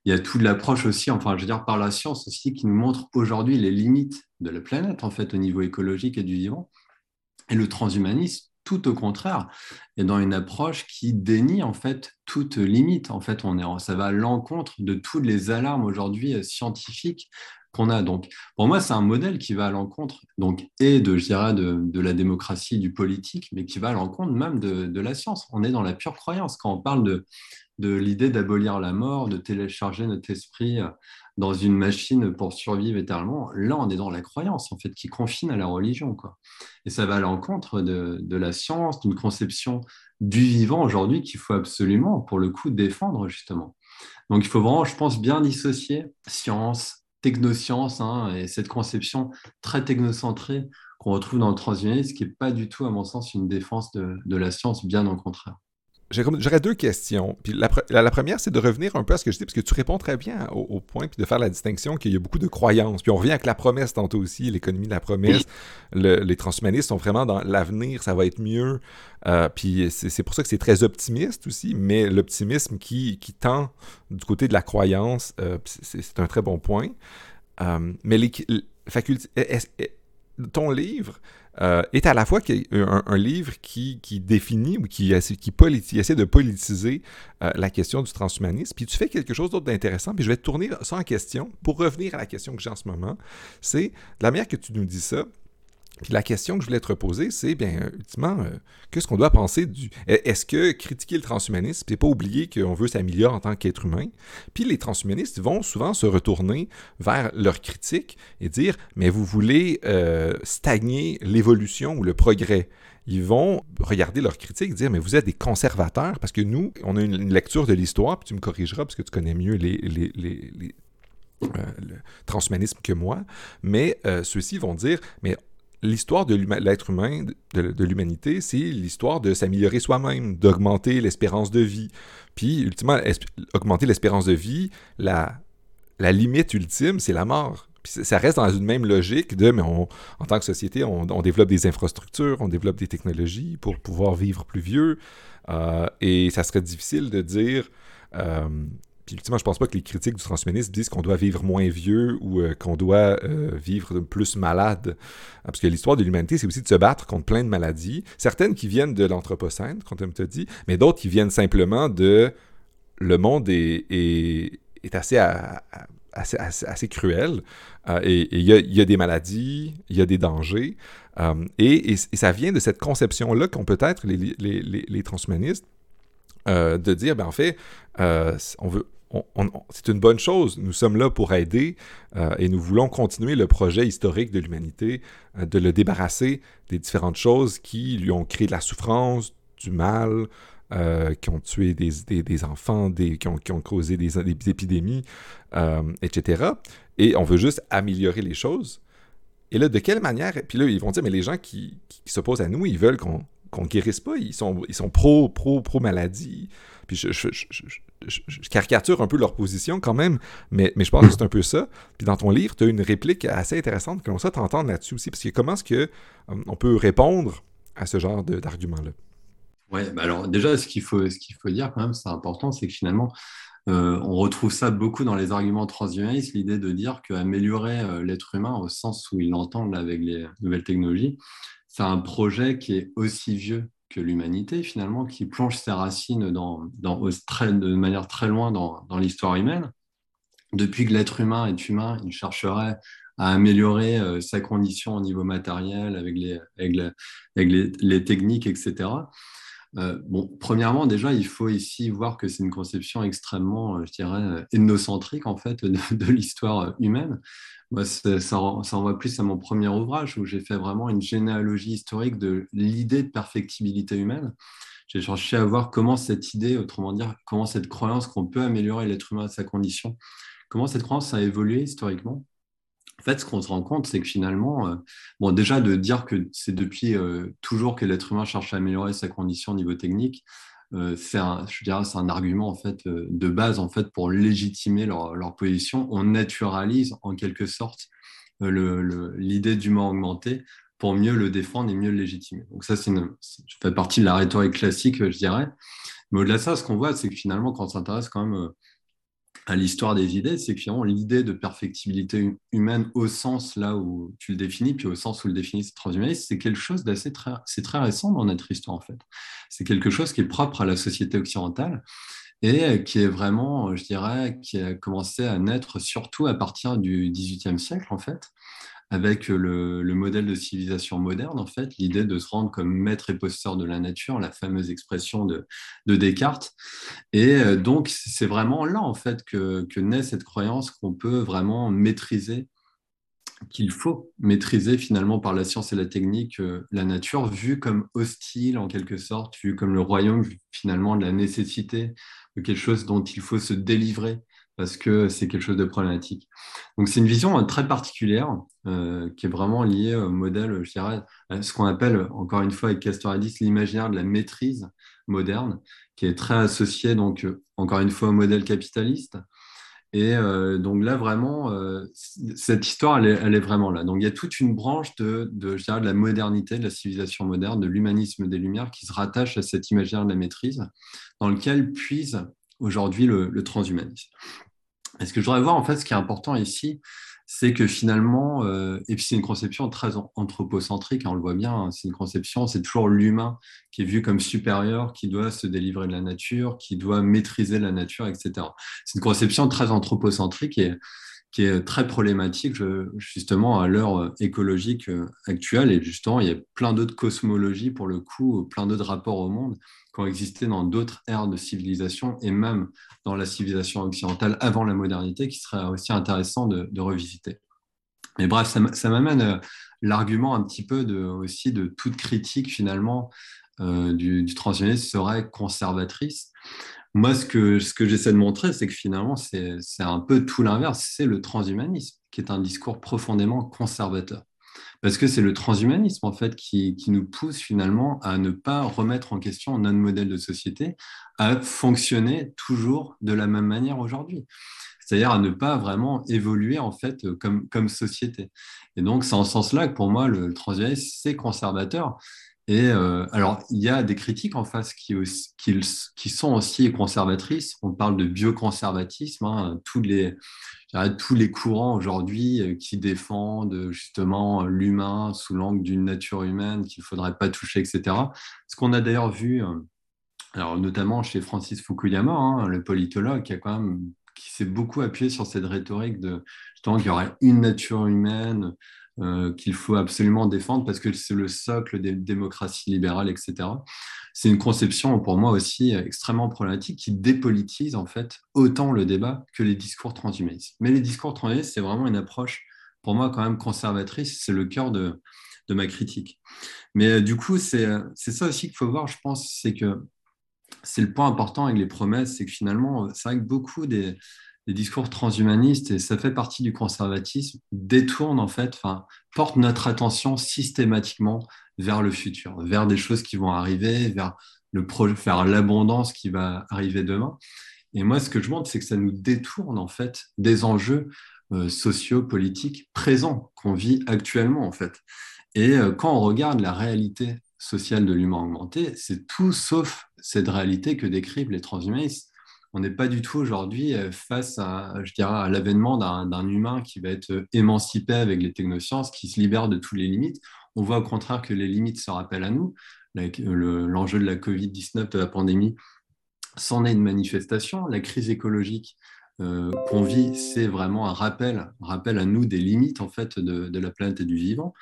[SPEAKER 2] Il y a toute l'approche aussi, enfin, je veux dire, par la science aussi, qui nous montre aujourd'hui les limites de la planète, en fait, au niveau écologique et du vivant. Et le transhumanisme, tout au contraire, et dans une approche qui dénie en fait toute limite. En fait, on est, ça va à l'encontre de toutes les alarmes aujourd'hui scientifiques qu'on a. Donc, pour moi, c'est un modèle qui va à l'encontre, donc, et de, je dirais, de, la démocratie, du politique, mais qui va à l'encontre même de, la science. On est dans la pure croyance. Quand on parle de, de l'idée d'abolir la mort, de télécharger notre esprit dans une machine pour survivre éternellement, là, on est dans la croyance, en fait, qui confine à la religion. Quoi. Et ça va à l'encontre de, de la science, d'une conception du vivant aujourd'hui qu'il faut absolument, pour le coup, défendre, justement. Donc, il faut vraiment, je pense, bien dissocier science, technoscience, hein, et cette conception très technocentrée qu'on retrouve dans le transhumanisme, qui n'est pas du tout, à mon sens, une défense de, de la science, bien au contraire.
[SPEAKER 1] J'aurais deux questions. Puis la, première, c'est de revenir un peu à ce que je dis, parce que tu réponds très bien au, point, puis de faire la distinction qu'il y a beaucoup de croyances. Puis on revient avec la promesse tantôt aussi, l'économie de la promesse. les transhumanistes sont vraiment dans l'avenir, ça va être mieux. Euh, puis c'est pour ça que c'est très optimiste aussi, mais l'optimisme qui, qui, tend du côté de la croyance, euh, c'est un très bon point. Euh, mais les, facultés, ton livre, euh, est à la fois un, livre qui, définit ou qui, qui, essaie de politiser euh, la question du transhumanisme. Puis tu fais quelque chose d'autre d'intéressant, puis je vais te tourner ça en question pour revenir à la question que j'ai en ce moment. C'est de la manière que tu nous dis ça, la question que je voulais te reposer, c'est bien, ultimement, euh, qu'est-ce qu'on doit penser du. Est-ce que critiquer le transhumanisme, c'est pas oublier qu'on veut s'améliorer en tant qu'être humain? Puis les transhumanistes vont souvent se retourner vers leur critique et dire Mais vous voulez euh, stagner l'évolution ou le progrès? Ils vont regarder leur critique et dire Mais vous êtes des conservateurs parce que nous, on a une, lecture de l'histoire, puis tu me corrigeras parce que tu connais mieux les, euh, le transhumanisme que moi, mais ceux-ci vont dire, mais l'histoire de l'être humain, de, l'humanité, c'est l'histoire de s'améliorer soi-même, d'augmenter l'espérance de vie. Puis, ultimement, augmenter l'espérance de vie, la, la limite ultime, c'est la mort. Puis ça reste dans une même logique de, mais en tant que société, on, développe des infrastructures, on développe des technologies pour pouvoir vivre plus vieux. Euh, et ça serait difficile de dire, euh, puis ultimement, je pense pas que les critiques du transhumanisme disent qu'on doit vivre moins vieux ou euh, qu'on doit euh, vivre plus malade. Ah, parce que l'histoire de l'humanité, c'est aussi de se battre contre plein de maladies. Certaines qui viennent de l'Anthropocène, comme tu as dit, mais d'autres qui viennent simplement de... Le monde est, est, assez, assez, cruel. Euh, et il y, a, des maladies, il y a des dangers. et, ça vient de cette conception-là qu'ont peut-être les, les, les, les transhumanistes de dire, ben en fait, on veut, c'est une bonne chose. Nous sommes là pour aider euh, et nous voulons continuer le projet historique de l'humanité, euh, de le débarrasser des différentes choses qui lui ont créé de la souffrance, du mal, euh, qui ont tué des, des, enfants, qui, ont, qui, ont, causé des, épidémies, etc. Et on veut juste améliorer les choses. Et là, de quelle manière Puis là, ils vont dire, mais les gens qui, qui, s'opposent à nous, ils veulent qu'on ne guérisse pas. Ils sont, ils sont pro, pro, pro maladie. Puis je, caricature un peu leur position quand même, mais, je pense que c'est un peu ça. Puis dans ton livre, tu as une réplique assez intéressante que l'on souhaite entendre là-dessus aussi, parce que comment est-ce qu'on euh, peut répondre à ce genre d'argument-là?
[SPEAKER 2] Oui, bah alors déjà, ce qu'il faut, faut dire quand même, c'est important, c'est que finalement, euh, on retrouve ça beaucoup dans les arguments transhumanistes, l'idée de dire qu'améliorer euh, l'être humain au sens où ils l'entendent avec les nouvelles technologies, c'est un projet qui est aussi vieux l'humanité, finalement, qui plonge ses racines dans, dans, de manière très loin dans, l'histoire humaine. Depuis que l'être humain est humain, il chercherait à améliorer euh, sa condition au niveau matériel avec les, avec les, techniques, etc. Euh, bon, premièrement, déjà, il faut ici voir que c'est une conception extrêmement, euh, je dirais, ethnocentrique en fait de l'histoire humaine ça, ça, renvoie plus à mon premier ouvrage où j'ai fait vraiment une généalogie historique de l'idée de perfectibilité humaine. J'ai cherché à voir comment cette idée, autrement dire, comment cette croyance qu'on peut améliorer l'être humain à sa condition, comment cette croyance a évolué historiquement. En fait, ce qu'on se rend compte, c'est que finalement, euh, bon, déjà de dire que c'est depuis euh, toujours que l'être humain cherche à améliorer sa condition au niveau technique, euh, c'est un, je c'est un argument en fait de base en fait pour légitimer leur, position. On naturalise en quelque sorte l'idée d'humain augmenté pour mieux le défendre et mieux le légitimer. Donc ça, c'est fait partie de la rhétorique classique, je dirais. Mais au-delà de ça, ce qu'on voit, c'est que finalement, quand on s'intéresse quand même à l'histoire des idées, c'est que l'idée de perfectibilité humaine au sens là où tu le définis, puis au sens où le définit transhumaniste, c'est quelque chose d'assez très, très récent dans notre histoire en fait. C'est quelque chose qui est propre à la société occidentale et qui est vraiment, je dirais, qui a commencé à naître surtout à partir du XVIIIe siècle en fait, avec le, modèle de civilisation moderne, en fait, l'idée de se rendre comme maître et posteur de la nature, la fameuse expression de, Descartes. Et euh, donc, c'est vraiment là, en fait, que, naît cette croyance qu'on peut vraiment maîtriser qu'il faut maîtriser finalement par la science et la technique euh, la nature, vue comme hostile en quelque sorte, vue comme le royaume finalement de la nécessité, de quelque chose dont il faut se délivrer parce que c'est quelque chose de problématique. Donc c'est une vision euh, très particulière euh, qui est vraiment liée au modèle, je dirais, à ce qu'on appelle, encore une fois avec Castoradis, l'imaginaire de la maîtrise moderne, qui est très associé, donc, euh, encore une fois, au modèle capitaliste. Et donc là, vraiment, cette histoire, elle est, vraiment là. Donc il y a toute une branche de, je dirais, de la modernité, de la civilisation moderne, de l'humanisme des Lumières qui se rattache à cet imaginaire de la maîtrise, dans lequel puise aujourd'hui le, transhumanisme. Et ce que je voudrais voir, en fait, ce qui est important ici, c'est que finalement, euh, et puis c'est une conception très anthropocentrique, hein, on le voit bien, hein, c'est une conception, c'est toujours l'humain qui est vu comme supérieur, qui doit se délivrer de la nature, qui doit maîtriser la nature, etc. C'est une conception très anthropocentrique et qui est très problématique justement à l'heure euh, écologique euh, actuelle. Et justement, il y a plein d'autres cosmologies, pour le coup, plein d'autres rapports au monde qui ont existé dans d'autres ères de civilisation et même dans la civilisation occidentale avant la modernité, qui serait aussi intéressant de, revisiter. Mais bref, ça, m'amène euh, l'argument un petit peu aussi de toute critique finalement du, du transhumanisme serait conservatrice. Moi, ce que j'essaie de montrer, c'est que finalement, c'est un peu tout l'inverse. C'est le transhumanisme, qui est un discours profondément conservateur. Parce que c'est le transhumanisme, en fait, qui, nous pousse finalement à ne pas remettre en question notre modèle de société, à fonctionner toujours de la même manière aujourd'hui. C'est-à-dire à ne pas vraiment évoluer, en fait, comme, comme société. Et donc, c'est en ce sens-là que pour moi, le transhumanisme, c'est conservateur. Et euh, alors, il y a des critiques en face qui, sont aussi conservatrices. On parle de bioconservatisme, hein, tous, les, tous les courants aujourd'hui euh, qui défendent justement l'humain sous l'angle d'une nature humaine qu'il ne faudrait pas toucher, etc. Ce qu'on a d'ailleurs vu, euh, alors notamment chez Francis Fukuyama, hein, le politologue, qui a quand même qui s'est beaucoup appuyé sur cette rhétorique de justement qu'il y aurait une nature humaine, euh, qu'il faut absolument défendre parce que c'est le socle des démocraties libérales, etc. C'est une conception pour moi aussi extrêmement problématique qui dépolitise en fait autant le débat que les discours transhumanistes. Mais les discours transhumanistes, c'est vraiment une approche pour moi quand même conservatrice, c'est le cœur de, de ma critique. Mais euh, du coup, c'est ça aussi qu'il faut voir, je pense, c'est que c'est le point important avec les promesses, c'est que finalement, c'est vrai que beaucoup des, les discours transhumanistes, et ça fait partie du conservatisme, détournent en fait, enfin, portent notre attention systématiquement vers le futur, vers des choses qui vont arriver, vers le l'abondance qui va arriver demain. Et moi, ce que je montre, c'est que ça nous détourne en fait des enjeux euh, sociaux, politiques présents qu'on vit actuellement en fait. Et euh, quand on regarde la réalité sociale de l'humain augmenté, c'est tout sauf cette réalité que décrivent les transhumanistes on n'est pas du tout aujourd'hui euh, face à, je dirais, à l'avènement d'un humain qui va être euh, émancipé avec les technosciences, qui se libère de toutes les limites. On voit au contraire que les limites se rappellent à nous. L'enjeu de la Covid-19, de la pandémie, c'en est une manifestation. La crise écologique euh, qu'on vit, c'est vraiment un rappel, rappel à nous des limites en fait de, la planète et du vivant.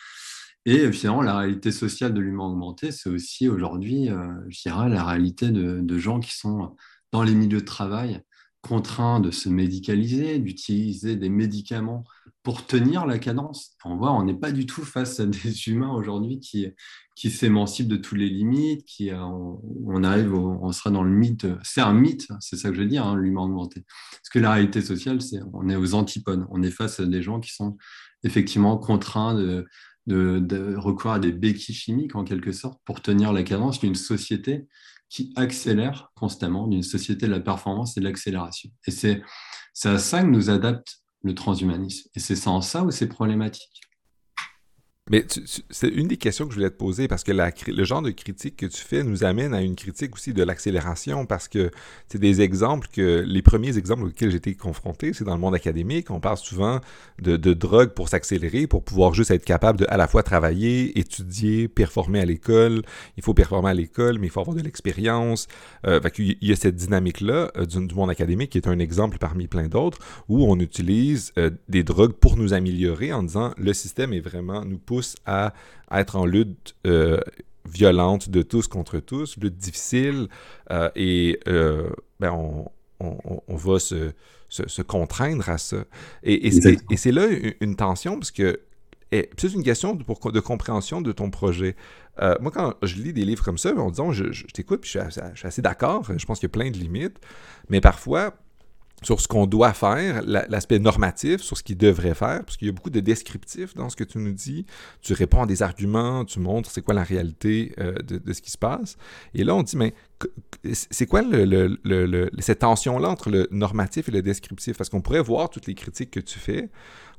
[SPEAKER 2] Et finalement, la réalité sociale de l'humain augmenté, c'est aussi aujourd'hui, je dirais, la réalité de, gens qui sont dans les milieux de travail contraints de se médicaliser, d'utiliser des médicaments pour tenir la cadence. On voit, on n'est pas du tout face à des humains aujourd'hui qui, qui s'émancipent de toutes les limites, qui euh, on, arrive, on sera dans le mythe. C'est un mythe, c'est ça que je veux dire, hein, l'humain augmenté. Parce que la réalité sociale, c'est on est aux antipodes. On est face à des gens qui sont effectivement contraints de, de, de recourir à des béquilles chimiques en quelque sorte pour tenir la cadence d'une société qui accélère constamment d'une société de la performance et de l'accélération. Et c'est à ça que nous adapte le transhumanisme. Et c'est en ça où c'est problématique.
[SPEAKER 1] Mais c'est une des questions que je voulais te poser parce que le genre de critique que tu fais nous amène à une critique aussi de l'accélération parce que c'est des exemples que les premiers exemples auxquels j'ai été confronté, c'est dans le monde académique. On parle souvent de, de drogue pour s'accélérer, pour pouvoir juste être capable de à la fois travailler, étudier, performer à l'école. Il faut performer à l'école, mais il faut avoir de l'expérience. Euh, il y a cette dynamique-là euh, du, monde académique qui est un exemple parmi plein d'autres où on utilise euh, des drogues pour nous améliorer en disant le système est vraiment nous à, être en lutte euh, violente de tous contre tous, lutte difficile, euh, et euh, ben on, va se, contraindre à ça. Et, c'est là une, tension, parce que c'est une question de, de, compréhension de ton projet. moi, quand je lis des livres comme ça, en disant, je, je t'écoute, puis je suis assez d'accord, je pense qu'il y a plein de limites, mais parfois, sur ce qu'on doit faire, l'aspect normatif, sur ce qu'il devrait faire, parce qu'il y a beaucoup de descriptifs dans ce que tu nous dis. Tu réponds à des arguments, tu montres c'est quoi la réalité euh, de, ce qui se passe. Et là, on dit, mais c'est quoi cette tension-là entre le normatif et le descriptif? Parce qu'on pourrait voir toutes les critiques que tu fais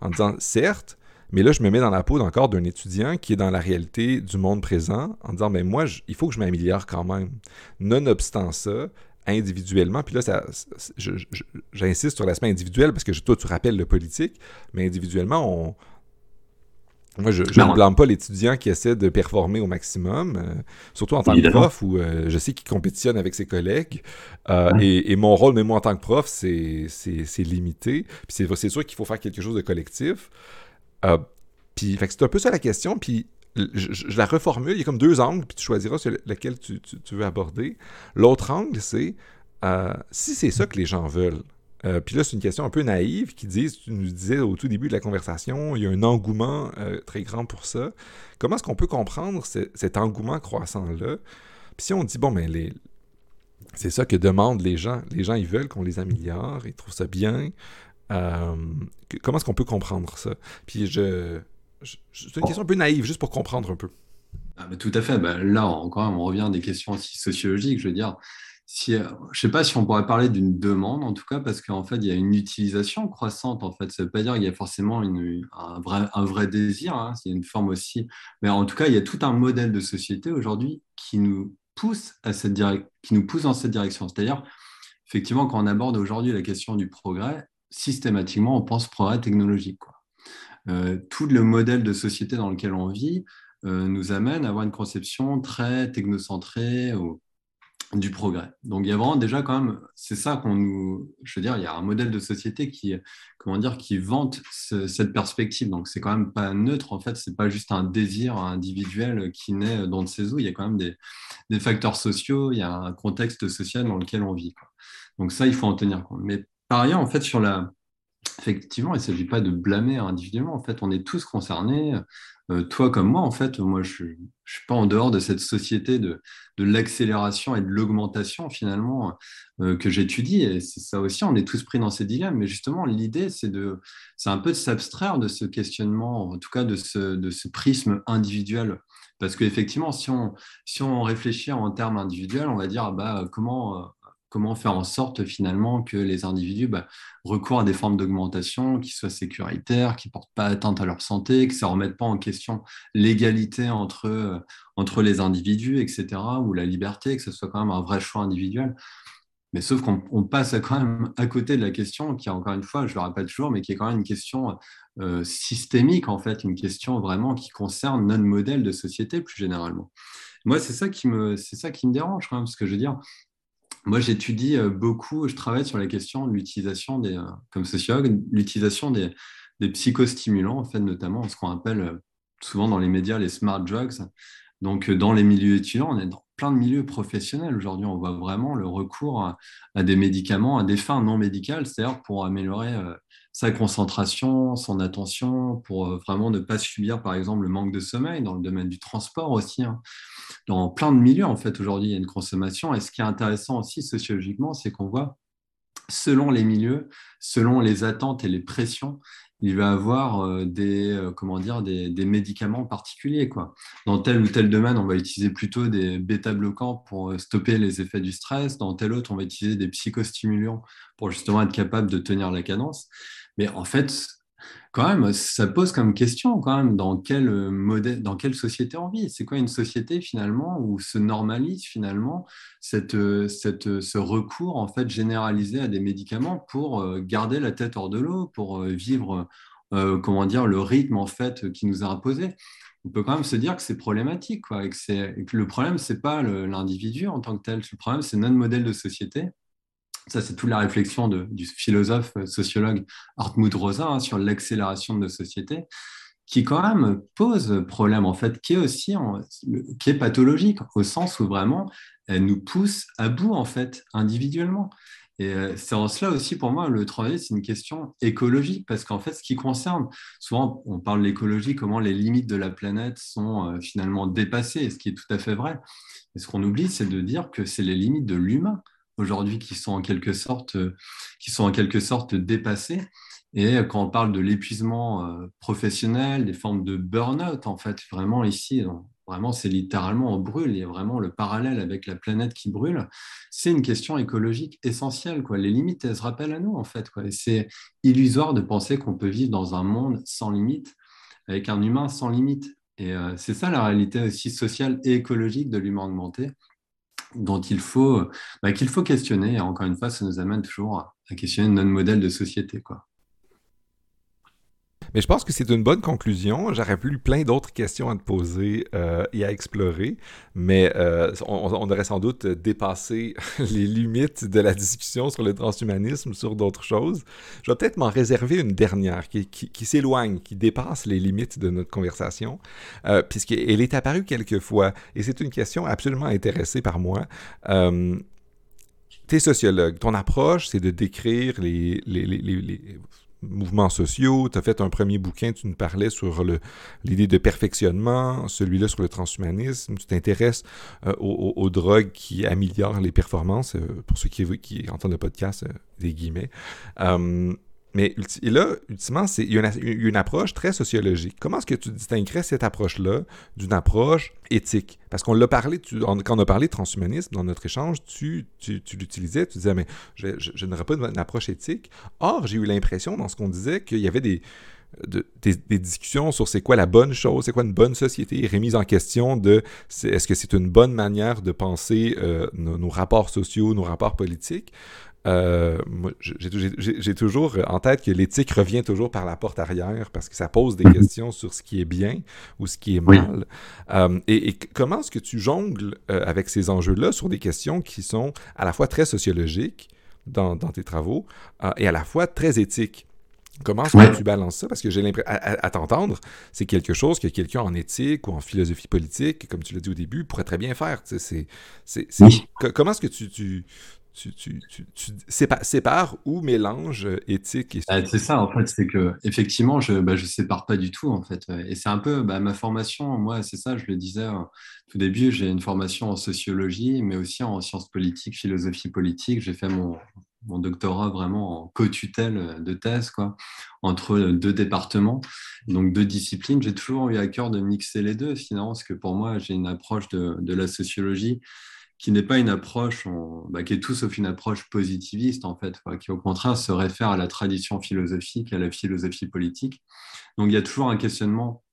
[SPEAKER 1] en disant, certes, mais là, je me mets dans la peau encore d'un étudiant qui est dans la réalité du monde présent en disant, mais moi, il faut que je m'améliore quand même. Nonobstant ça, individuellement. Puis là, ça, j'insiste sur l'aspect individuel parce que toi, tu rappelles le politique, mais individuellement, on. Moi, je, ne blâme pas l'étudiant qui essaie de performer au maximum, euh, surtout en tant que prof, où euh, je sais qu'il compétitionne avec ses collègues. Euh, et, mon rôle, même moi en tant que prof, c'est limité. Puis c'est sûr qu'il faut faire quelque chose de collectif. puis c'est un peu ça la question. Puis je, la reformule, il y a comme deux angles, puis tu choisiras lequel tu, veux aborder. L'autre angle, c'est euh, si c'est ça que les gens veulent. Euh, puis là, c'est une question un peu naïve qui dit, tu nous disais au tout début de la conversation, il y a un engouement euh, très grand pour ça. Comment est-ce qu'on peut comprendre cet engouement croissant-là? Puis si on dit, bon, mais les, c'est ça que demandent les gens. Les gens, ils veulent qu'on les améliore, ils trouvent ça bien. comment est-ce qu'on peut comprendre ça? Puis je, c'est une question un peu naïve, juste pour comprendre un peu.
[SPEAKER 2] Ah, tout à fait. Ben, là, encore, on revient à des questions aussi sociologiques. Je veux dire, euh, je ne sais pas si on pourrait parler d'une demande, en tout cas, parce qu'en fait, il y a une utilisation croissante. En fait, ça ne veut pas dire qu'il y a forcément un, vrai, désir. Il y a une forme aussi. Mais en tout cas, il y a tout un modèle de société aujourd'hui qui nous pousse à cette qui nous pousse dans cette direction. C'est-à-dire, effectivement, quand on aborde aujourd'hui la question du progrès, systématiquement, on pense progrès technologique. Euh, tout le modèle de société dans lequel on vit euh, nous amène à avoir une conception très technocentrée du progrès. Donc il y a vraiment déjà quand même, c'est ça qu'on nous, je veux dire, il y a un modèle de société qui, comment dire, qui vante cette perspective. Donc c'est quand même pas neutre en fait, c'est pas juste un désir individuel qui naît dans ses eaux. Il y a quand même des, facteurs sociaux, il y a un contexte social dans lequel on vit. Donc ça, il faut en tenir compte. Mais par ailleurs, en fait, sur la, effectivement, il ne s'agit pas de blâmer individuellement. En fait, on est tous concernés. Euh, toi comme moi, en fait, moi, je ne suis pas en dehors de cette société de, l'accélération et de l'augmentation, finalement, euh, que j'étudie. Et c'est ça aussi, on est tous pris dans ces dilemmes. Mais justement, l'idée, c'est de, c'est un peu de s'abstraire de ce questionnement, en tout cas de ce, de ce prisme individuel. Parce qu'effectivement, si on, si on réfléchit en termes individuels, on va dire, bah, comment comment faire en sorte finalement que les individus bah, recourent à des formes d'augmentation qui soient sécuritaires, qui ne portent pas atteinte à leur santé, que ça ne remette pas en question l'égalité entre, euh, entre les individus, etc., ou la liberté, que ce soit quand même un vrai choix individuel. Mais sauf qu'on passe quand même à côté de la question qui, encore une fois, je ne le répète toujours, mais qui est quand même une question euh, systémique, en fait, une question vraiment qui concerne notre modèle de société plus généralement. Moi, c'est ça qui me, ça qui me dérange quand même, parce que je veux dire, moi, j'étudie euh, beaucoup, je travaille sur la question de l'utilisation des, euh, comme sociologue, l'utilisation des, psychostimulants, en fait, notamment ce qu'on appelle euh, souvent dans les médias les smart drugs. Donc, dans les milieux étudiants, on est dans plein de milieux professionnels aujourd'hui. On voit vraiment le recours à, des médicaments, à des fins non médicales, c'est-à-dire pour améliorer sa concentration, son attention, pour vraiment ne pas subir, par exemple, le manque de sommeil dans le domaine du transport aussi. Hein dans plein de milieux, en fait, aujourd'hui, il y a une consommation. Et ce qui est intéressant aussi sociologiquement, c'est qu'on voit, selon les milieux, selon les attentes et les pressions, il va avoir euh, des, euh, comment dire, des, médicaments particuliers. Quoi. Dans tel ou tel domaine, on va utiliser plutôt des bêta-bloquants pour euh, stopper les effets du stress. Dans tel autre, on va utiliser des psychostimulants pour justement être capable de tenir la cadence. Mais en fait, quand même, ça pose comme question quand même dans quel modèle, dans quelle société on vit? C'est quoi une société finalement où se normalise finalement cette, cette, ce recours en fait généralisé à des médicaments pour garder la tête hors de l'eau, pour vivre, comment dire, le rythme en fait qui nous a imposé? On peut quand même se dire que c'est problématique, quoi, et, que le problème, ce n'est pas l'individu en tant que tel, le problème, c'est notre modèle de société. Ça, c'est toute la réflexion du philosophe euh, sociologue Hartmut Rosa hein, sur l'accélération de nos sociétés, qui quand même pose problème, en fait, qui est aussi qui est pathologique, au sens où vraiment, elle nous pousse à bout, en fait, individuellement. Et euh, c'est en cela aussi, pour moi, le travail, c'est une question écologique, parce qu'en fait, ce qui concerne, souvent, on parle de l'écologie, comment les limites de la planète sont euh, finalement dépassées, ce qui est tout à fait vrai. Et ce qu'on oublie, c'est de dire que c'est les limites de l'humain aujourd'hui qui sont en quelque sorte, euh, qui sont en quelque sorte dépassées. Et quand on parle de l'épuisement professionnel, des formes de burn-out, en fait, vraiment ici, Vraiment, c'est littéralement on brûle. Il y a vraiment le parallèle avec la planète qui brûle. C'est une question écologique essentielle. Les limites, elles se rappellent à nous, en fait. C'est illusoire de penser qu'on peut vivre dans un monde sans limites, avec un humain sans limites. Et euh, c'est ça la réalité aussi sociale et écologique de l'humain augmenté, dont il faut, bah, qu'il faut questionner. Et encore une fois, ça nous amène toujours à questionner notre modèle de société.
[SPEAKER 1] Mais je pense que c'est une bonne conclusion. J'aurais plus plein d'autres questions à te poser euh, et à explorer, mais euh, on, aurait sans doute dépassé les limites de la discussion sur le transhumanisme, sur d'autres choses. Je vais peut-être m'en réserver une dernière qui, s'éloigne, qui dépasse les limites de notre conversation, euh, puisqu'elle est apparue quelquefois, et c'est une question absolument intéressée par moi. Euh, tu es sociologue. Ton approche, c'est de décrire les, les, les mouvements sociaux. Tu as fait un premier bouquin, tu nous parlais sur l'idée de perfectionnement, celui-là sur le transhumanisme. Tu t'intéresses euh, aux, drogues qui améliorent les performances, euh, pour ceux qui, entendent le podcast, euh, des guillemets. Mais là, ultimement, il y, a une, approche très sociologique. Comment est-ce que tu distinguerais cette approche-là d'une approche éthique? Parce qu'on l'a parlé, quand on a parlé de transhumanisme dans notre échange, tu, l'utilisais, tu disais, mais je, je, n'aurais pas une approche éthique. Or, j'ai eu l'impression dans ce qu'on disait qu'il y avait des, des, discussions sur c'est quoi la bonne chose, c'est quoi une bonne société, remise en question de est-ce que c'est une bonne manière de penser euh, nos, rapports sociaux, nos rapports politiques? Euh, j'ai toujours en tête que l'éthique revient toujours par la porte arrière parce que ça pose des mhm. questions sur ce qui est bien ou ce qui est mal. Euh, et, comment est-ce que tu jongles euh, avec ces enjeux-là sur des questions qui sont à la fois très sociologiques dans, tes travaux et à la fois très éthiques? Comment est-ce que tu balances ça? Parce que j'ai l'impression, à, t'entendre, c'est quelque chose que quelqu'un en éthique ou en philosophie politique, comme tu l'as dit au début, pourrait très bien faire. C'est, Comment est-ce que tu, tu, tu, tu, sépares, ou mélanges éthique et
[SPEAKER 2] ah, C'est ça, en fait, c'est que effectivement, je ne bah, je sépare pas du tout, en fait. Et c'est un peu bah, ma formation, moi, c'est ça, je le disais euh, tout début, j'ai une formation en sociologie, mais aussi en sciences politiques, philosophie politique. J'ai fait mon, mon doctorat vraiment en co-tutelle de thèse, quoi, entre deux départements, donc deux disciplines. J'ai toujours eu à cœur de mixer les deux, finalement, parce que pour moi, j'ai une approche de, de la sociologie qui n'est pas une approche, bah, qui est tout sauf une approche positiviste, en fait, qui au contraire se réfère à la tradition philosophique, à la philosophie politique. Donc il y a toujours un questionnement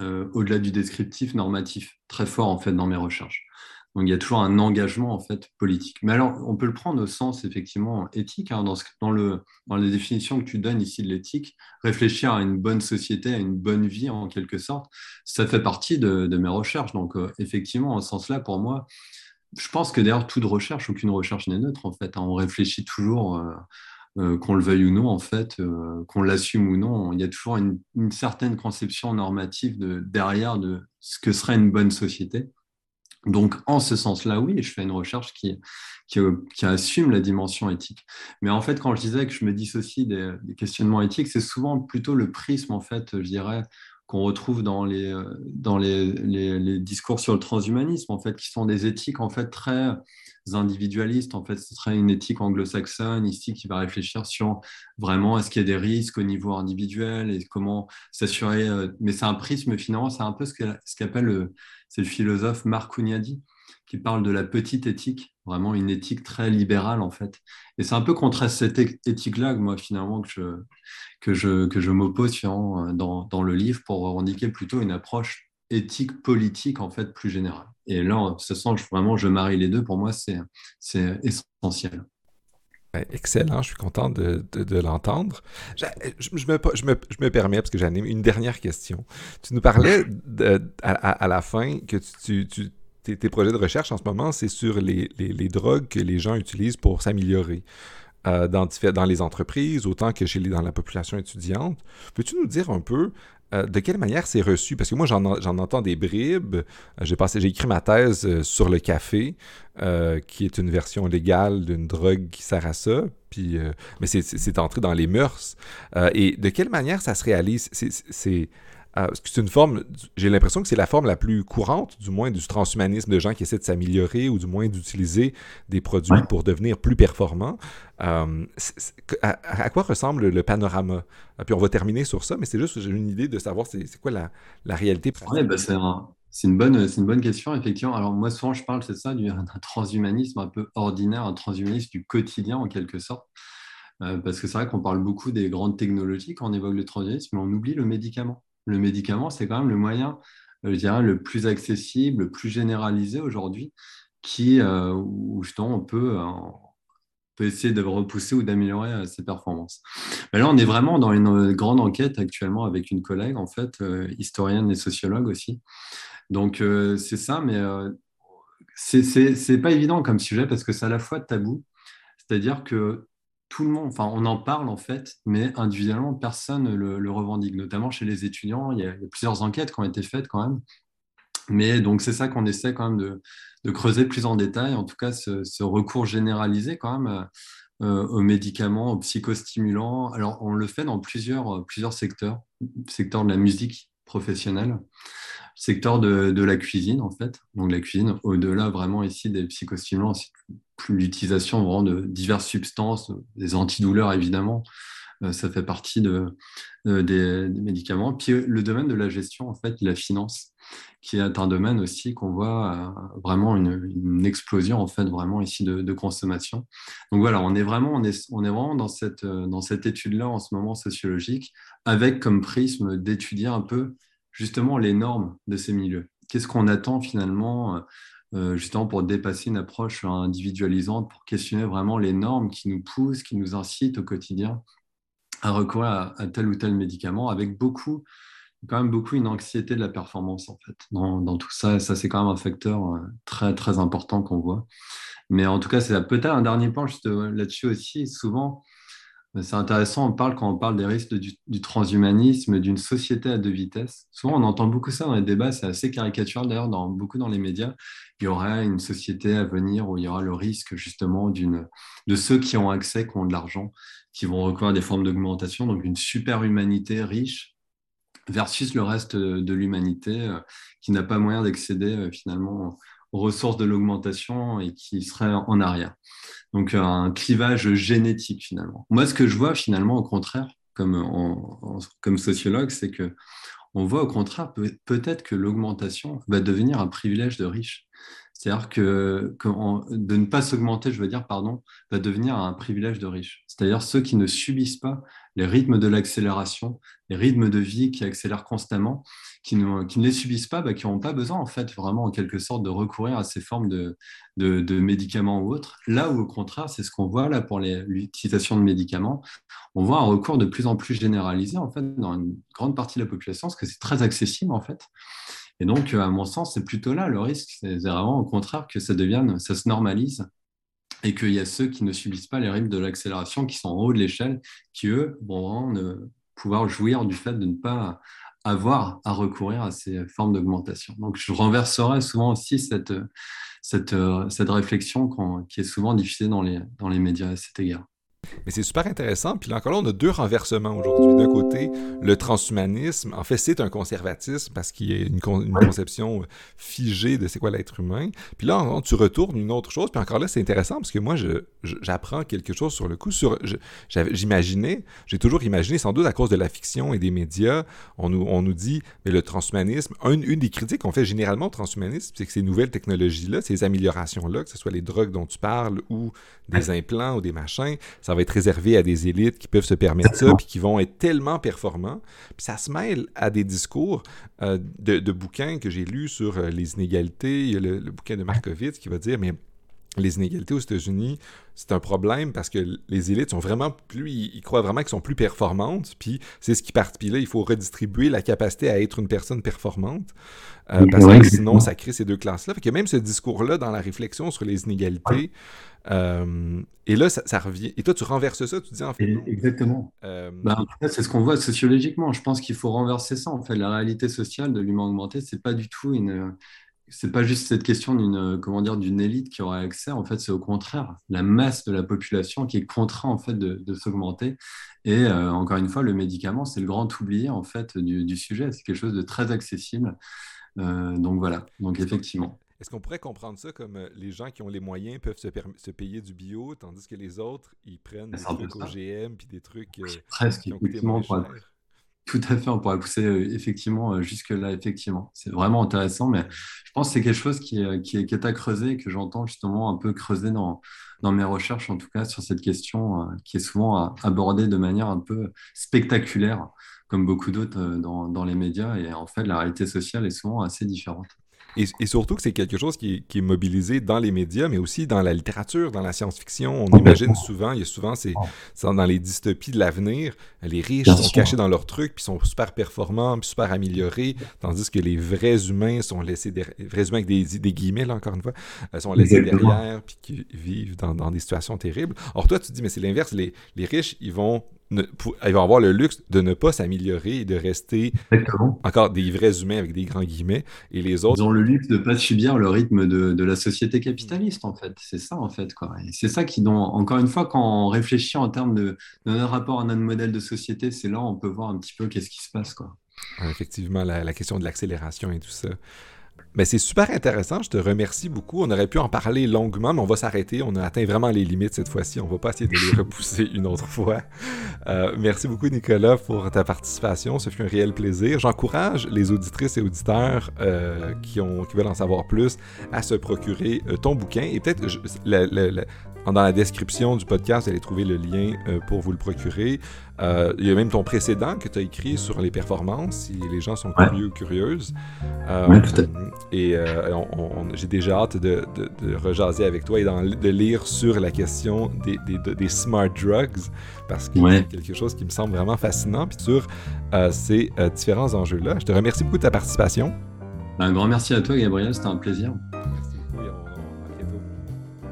[SPEAKER 2] euh, au-delà du descriptif normatif très fort, en fait, dans mes recherches. Donc il y a toujours un engagement, en fait, politique. Mais alors, on peut le prendre au sens, effectivement, éthique, hein, dans, le, dans les définitions que tu donnes ici de l'éthique, réfléchir à une bonne société, à une bonne vie, en quelque sorte, ça fait partie de, mes recherches. Donc, euh, effectivement, en ce sens-là, pour moi, je pense que d'ailleurs, toute recherche, aucune recherche n'est neutre, en fait. Hein. On réfléchit toujours, euh, euh, qu'on le veuille ou non, en fait, euh, qu'on l'assume ou non. Il y a toujours une, certaine conception normative de, derrière de ce que serait une bonne société. Donc, en ce sens-là, oui, je fais une recherche qui, qui, assume la dimension éthique. Mais en fait, quand je disais que je me dissocie des, des questionnements éthiques, c'est souvent plutôt le prisme, en fait, je dirais, qu'on retrouve dans, les, euh, dans les, les, discours sur le transhumanisme, en fait, qui sont des éthiques en fait très individualistes. En fait, ce serait une éthique anglo-saxonne ici qui va réfléchir sur vraiment est-ce qu'il y a des risques au niveau individuel et comment s'assurer. Euh, mais c'est un prisme finalement, c'est un peu ce qu'appelle ce le, le philosophe Marc Hunyadi qui parle de la petite éthique, vraiment une éthique très libérale en fait. Et c'est un peu contre cette éthique-là que moi finalement que je, que je, que je m'oppose dans, dans le livre pour revendiquer plutôt une approche éthique politique en fait plus générale. Et là, ce sens, vraiment, je marie les deux. Pour moi, c'est essentiel.
[SPEAKER 1] Excellent, je suis content de, de, l'entendre. Je, je, me, je, me, je, me, permets, parce que j'anime une dernière question. Tu nous parlais à, à, la fin que tu, tu, tes, projets de recherche en ce moment, c'est sur les, les, drogues que les gens utilisent pour s'améliorer. Euh, dans, dans, les entreprises, autant que chez dans la population étudiante. Peux-tu nous dire un peu euh, de quelle manière c'est reçu? Parce que moi, j'en entends des bribes. Euh, j'ai écrit ma thèse sur le café, qui est une version légale d'une drogue qui sert à ça. Puis, mais c'est entré dans les mœurs. et de quelle manière ça se réalise? C'est euh, c'est une forme, j'ai l'impression que c'est la forme la plus courante, du moins, du transhumanisme de gens qui essaient de s'améliorer ou du moins d'utiliser des produits pour devenir plus performants. Euh, à, quoi ressemble le panorama? Euh, puis on va terminer sur ça, mais c'est juste j'ai une idée de savoir c'est quoi la, la réalité
[SPEAKER 2] pratique. Ben, c'est une, bonne, une bonne question, effectivement. Alors moi, souvent, je parle, c'est ça, d'un transhumanisme un peu ordinaire, un transhumanisme du quotidien, en quelque sorte. parce que c'est vrai qu'on parle beaucoup des grandes technologies quand on évoque le transhumanisme, mais on oublie le médicament le médicament, c'est quand même le moyen, euh, je dirais, le plus accessible, le plus généralisé aujourd'hui, qui, euh, où justement on peut, euh, peut essayer de repousser ou d'améliorer ses performances. Mais là, on est vraiment dans une grande enquête actuellement avec une collègue, en fait, historienne et sociologue aussi. Donc, c'est ça, mais c'est pas évident comme sujet parce que c'est à la fois tabou, c'est-à-dire que tout le monde, enfin, on en parle en fait, mais individuellement, personne ne le, revendique, notamment chez les étudiants. Il y, a, plusieurs enquêtes qui ont été faites quand même. Mais donc, c'est ça qu'on essaie quand même de, creuser plus en détail, en tout cas, ce, recours généralisé quand même euh, aux médicaments, aux psychostimulants. Alors, on le fait dans plusieurs, plusieurs secteurs, secteur de la musique professionnelle, secteur de, la cuisine, en fait. Donc, la cuisine, au-delà vraiment ici des psychostimulants, l'utilisation vraiment de diverses substances, des antidouleurs, évidemment. Euh, ça fait partie de, euh, des, médicaments. Puis euh, le domaine de la gestion, en fait, la finance, qui est un domaine aussi qu'on voit vraiment une, explosion, en fait, vraiment ici de, consommation. Donc voilà, on est vraiment, on est, on est vraiment dans cette, dans cette étude-là en ce moment sociologique, avec comme prisme d'étudier un peu justement les normes de ces milieux. Qu'est-ce qu'on attend finalement euh, justement pour dépasser une approche individualisante, pour questionner vraiment les normes qui nous poussent, qui nous incitent au quotidien à recourir à, tel ou tel médicament, avec beaucoup, quand même beaucoup une anxiété de la performance en fait dans, tout ça. Ça, c'est quand même un facteur euh, très très important qu'on voit. Mais en tout cas, c'est peut-être un dernier point juste euh, là-dessus aussi. Souvent, c'est intéressant, on parle quand on parle des risques du, transhumanisme, d'une société à deux vitesses. Souvent, on entend beaucoup ça dans les débats, c'est assez caricatural d'ailleurs, dans, beaucoup dans les médias. Il y aurait une société à venir où il y aura le risque justement de ceux qui ont accès, qui ont de l'argent, qui vont recourir à des formes d'augmentation, donc une super humanité riche versus le reste de l'humanité euh, qui n'a pas moyen d'accéder euh, finalement ressources de l'augmentation et qui serait en arrière. Donc un clivage génétique finalement. Moi, ce que je vois finalement au contraire, comme, comme sociologue, c'est que on voit au contraire peut-être que l'augmentation va devenir un privilège de riches. C'est-à-dire que, de ne pas s'augmenter, je veux dire, pardon, va devenir un privilège de riches. C'est-à-dire ceux qui ne subissent pas les rythmes de l'accélération, les rythmes de vie qui accélèrent constamment, qui ne, les subissent pas, bah, qui n'ont pas besoin, en fait, vraiment, en quelque sorte, de recourir à ces formes de, médicaments ou autres. Là où, au contraire, c'est ce qu'on voit là pour l'utilisation de médicaments, on voit un recours de plus en plus généralisé, en fait, dans une grande partie de la population, parce que c'est très accessible, en fait. Et donc, à mon sens, c'est plutôt là le risque. C'est vraiment au contraire que ça devienne, ça se normalise et qu'il y a ceux qui ne subissent pas les rythmes de l'accélération, qui sont en haut de l'échelle, qui, eux, vont pouvoir jouir du fait de ne pas avoir à recourir à ces formes d'augmentation. Donc, je renverserai souvent aussi cette, cette, cette réflexion qui est souvent diffusée dans les, dans les médias à cet égard.
[SPEAKER 1] Mais c'est super intéressant. Puis là encore là, on a deux renversements aujourd'hui. D'un côté, le transhumanisme, en fait, c'est un conservatisme parce qu'il y a une, conception figée de c'est quoi l'être humain. Puis là, tu retournes une autre chose. Puis encore là, c'est intéressant parce que moi, j'apprends quelque chose sur le coup. Sur, j'imaginais, j'ai toujours imaginé, sans doute à cause de la fiction et des médias, on nous, on nous dit, mais le transhumanisme, une, une des critiques qu'on fait généralement au transhumanisme, c'est que ces nouvelles technologies-là, ces améliorations-là, que ce soit les drogues dont tu parles ou des implants ou des machins, ça va être réservé à des élites qui peuvent se permettre ça, puis qui vont être tellement performants. Puis ça se mêle à des discours euh, de, bouquins que j'ai lus sur euh, les inégalités. Il y a le, bouquin de Markovitz qui va dire, mais les inégalités aux États-Unis, c'est un problème parce que les élites sont vraiment plus, ils, croient vraiment qu'elles sont plus performantes, puis c'est ce qui part. Puis là, il faut redistribuer la capacité à être une personne performante, euh, parce que sinon, ça crée ces deux classes-là. Fait que même ce discours-là dans la réflexion sur les inégalités, euh, et là, ça, revient. Et toi, tu renverses ça, tu dis en fait.
[SPEAKER 2] Exactement. Euh, bah, c'est ce qu'on voit sociologiquement. Je pense qu'il faut renverser ça. En fait, la réalité sociale de l'humain augmenté, c'est pas du tout une c'est pas juste cette question d'une comment dire d'une élite qui aurait accès. En fait, c'est au contraire la masse de la population qui est contrainte en fait de, s'augmenter. Et euh, encore une fois, le médicament, c'est le grand oublié en fait du, sujet. C'est quelque chose de très accessible. Euh, donc voilà. Donc effectivement.
[SPEAKER 1] Est-ce qu'on pourrait comprendre ça comme euh, les gens qui ont les moyens peuvent se, se, payer du bio, tandis que les autres, ils prennent des trucs OGM puis des trucs
[SPEAKER 2] Presque, qui ont coûté moins cher? Tout à fait, on pourrait pousser euh, effectivement euh, jusque-là, effectivement. C'est vraiment intéressant, mais je pense que c'est quelque chose qui est, qui, est, à creuser que j'entends justement un peu creuser dans, mes recherches, en tout cas sur cette question euh, qui est souvent abordée de manière un peu spectaculaire, comme beaucoup d'autres dans les médias. Et en fait, la réalité sociale est souvent assez différente.
[SPEAKER 1] Et, surtout que c'est quelque chose qui est, mobilisé dans les médias, mais aussi dans la littérature, dans la science-fiction. On imagine souvent, il y a souvent, c'est dans les dystopies de l'avenir, les riches sont cachés dans leurs trucs, puis sont super performants, puis super améliorés, tandis que les vrais humains sont laissés derrière, vrais humains avec des, des guillemets, là, encore une fois, euh, sont laissés derrière, puis qui vivent dans, dans, des situations terribles. Or, toi, tu dis, mais c'est l'inverse, les, les riches, ils vont ils vont avoir le luxe de ne pas s'améliorer et de rester encore des vrais humains avec des grands guillemets. Et les autres.
[SPEAKER 2] Ils ont le luxe de ne pas subir le rythme de, de la société capitaliste, en fait. C'est ça, en fait. Quoi. c'est ça qui, dont, encore une fois, quand on réfléchit en termes de, de notre rapport à notre modèle de société, c'est là où on peut voir un petit peu qu'est-ce qui se passe. Quoi.
[SPEAKER 1] Effectivement, la, la question de l'accélération et tout ça. Mais c'est super intéressant, je te remercie beaucoup. On aurait pu en parler longuement, mais on va s'arrêter. On a atteint vraiment les limites cette fois-ci. On va pas essayer de les repousser une autre fois. Euh, merci beaucoup, Nicolas, pour ta participation. Ce fut un réel plaisir. J'encourage les auditrices et auditeurs euh, qui, ont, qui veulent en savoir plus à se procurer euh, ton bouquin. Et peut-être dans la description du podcast, vous allez trouver le lien pour vous le procurer. Euh, il y a même ton précédent que tu as écrit sur les performances, si les gens sont curieux ou curieuses. Euh, et euh, j'ai déjà hâte de, de, rejaser avec toi et de lire sur la question des, des, des smart drugs, parce que c'est quelque chose qui me semble vraiment fascinant, puis sur ces différents enjeux-là. Je te remercie beaucoup de ta participation.
[SPEAKER 2] Un grand merci à toi, Gabriel, c'était un plaisir. Merci beaucoup et à bientôt.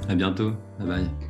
[SPEAKER 2] À bientôt. Bye bye.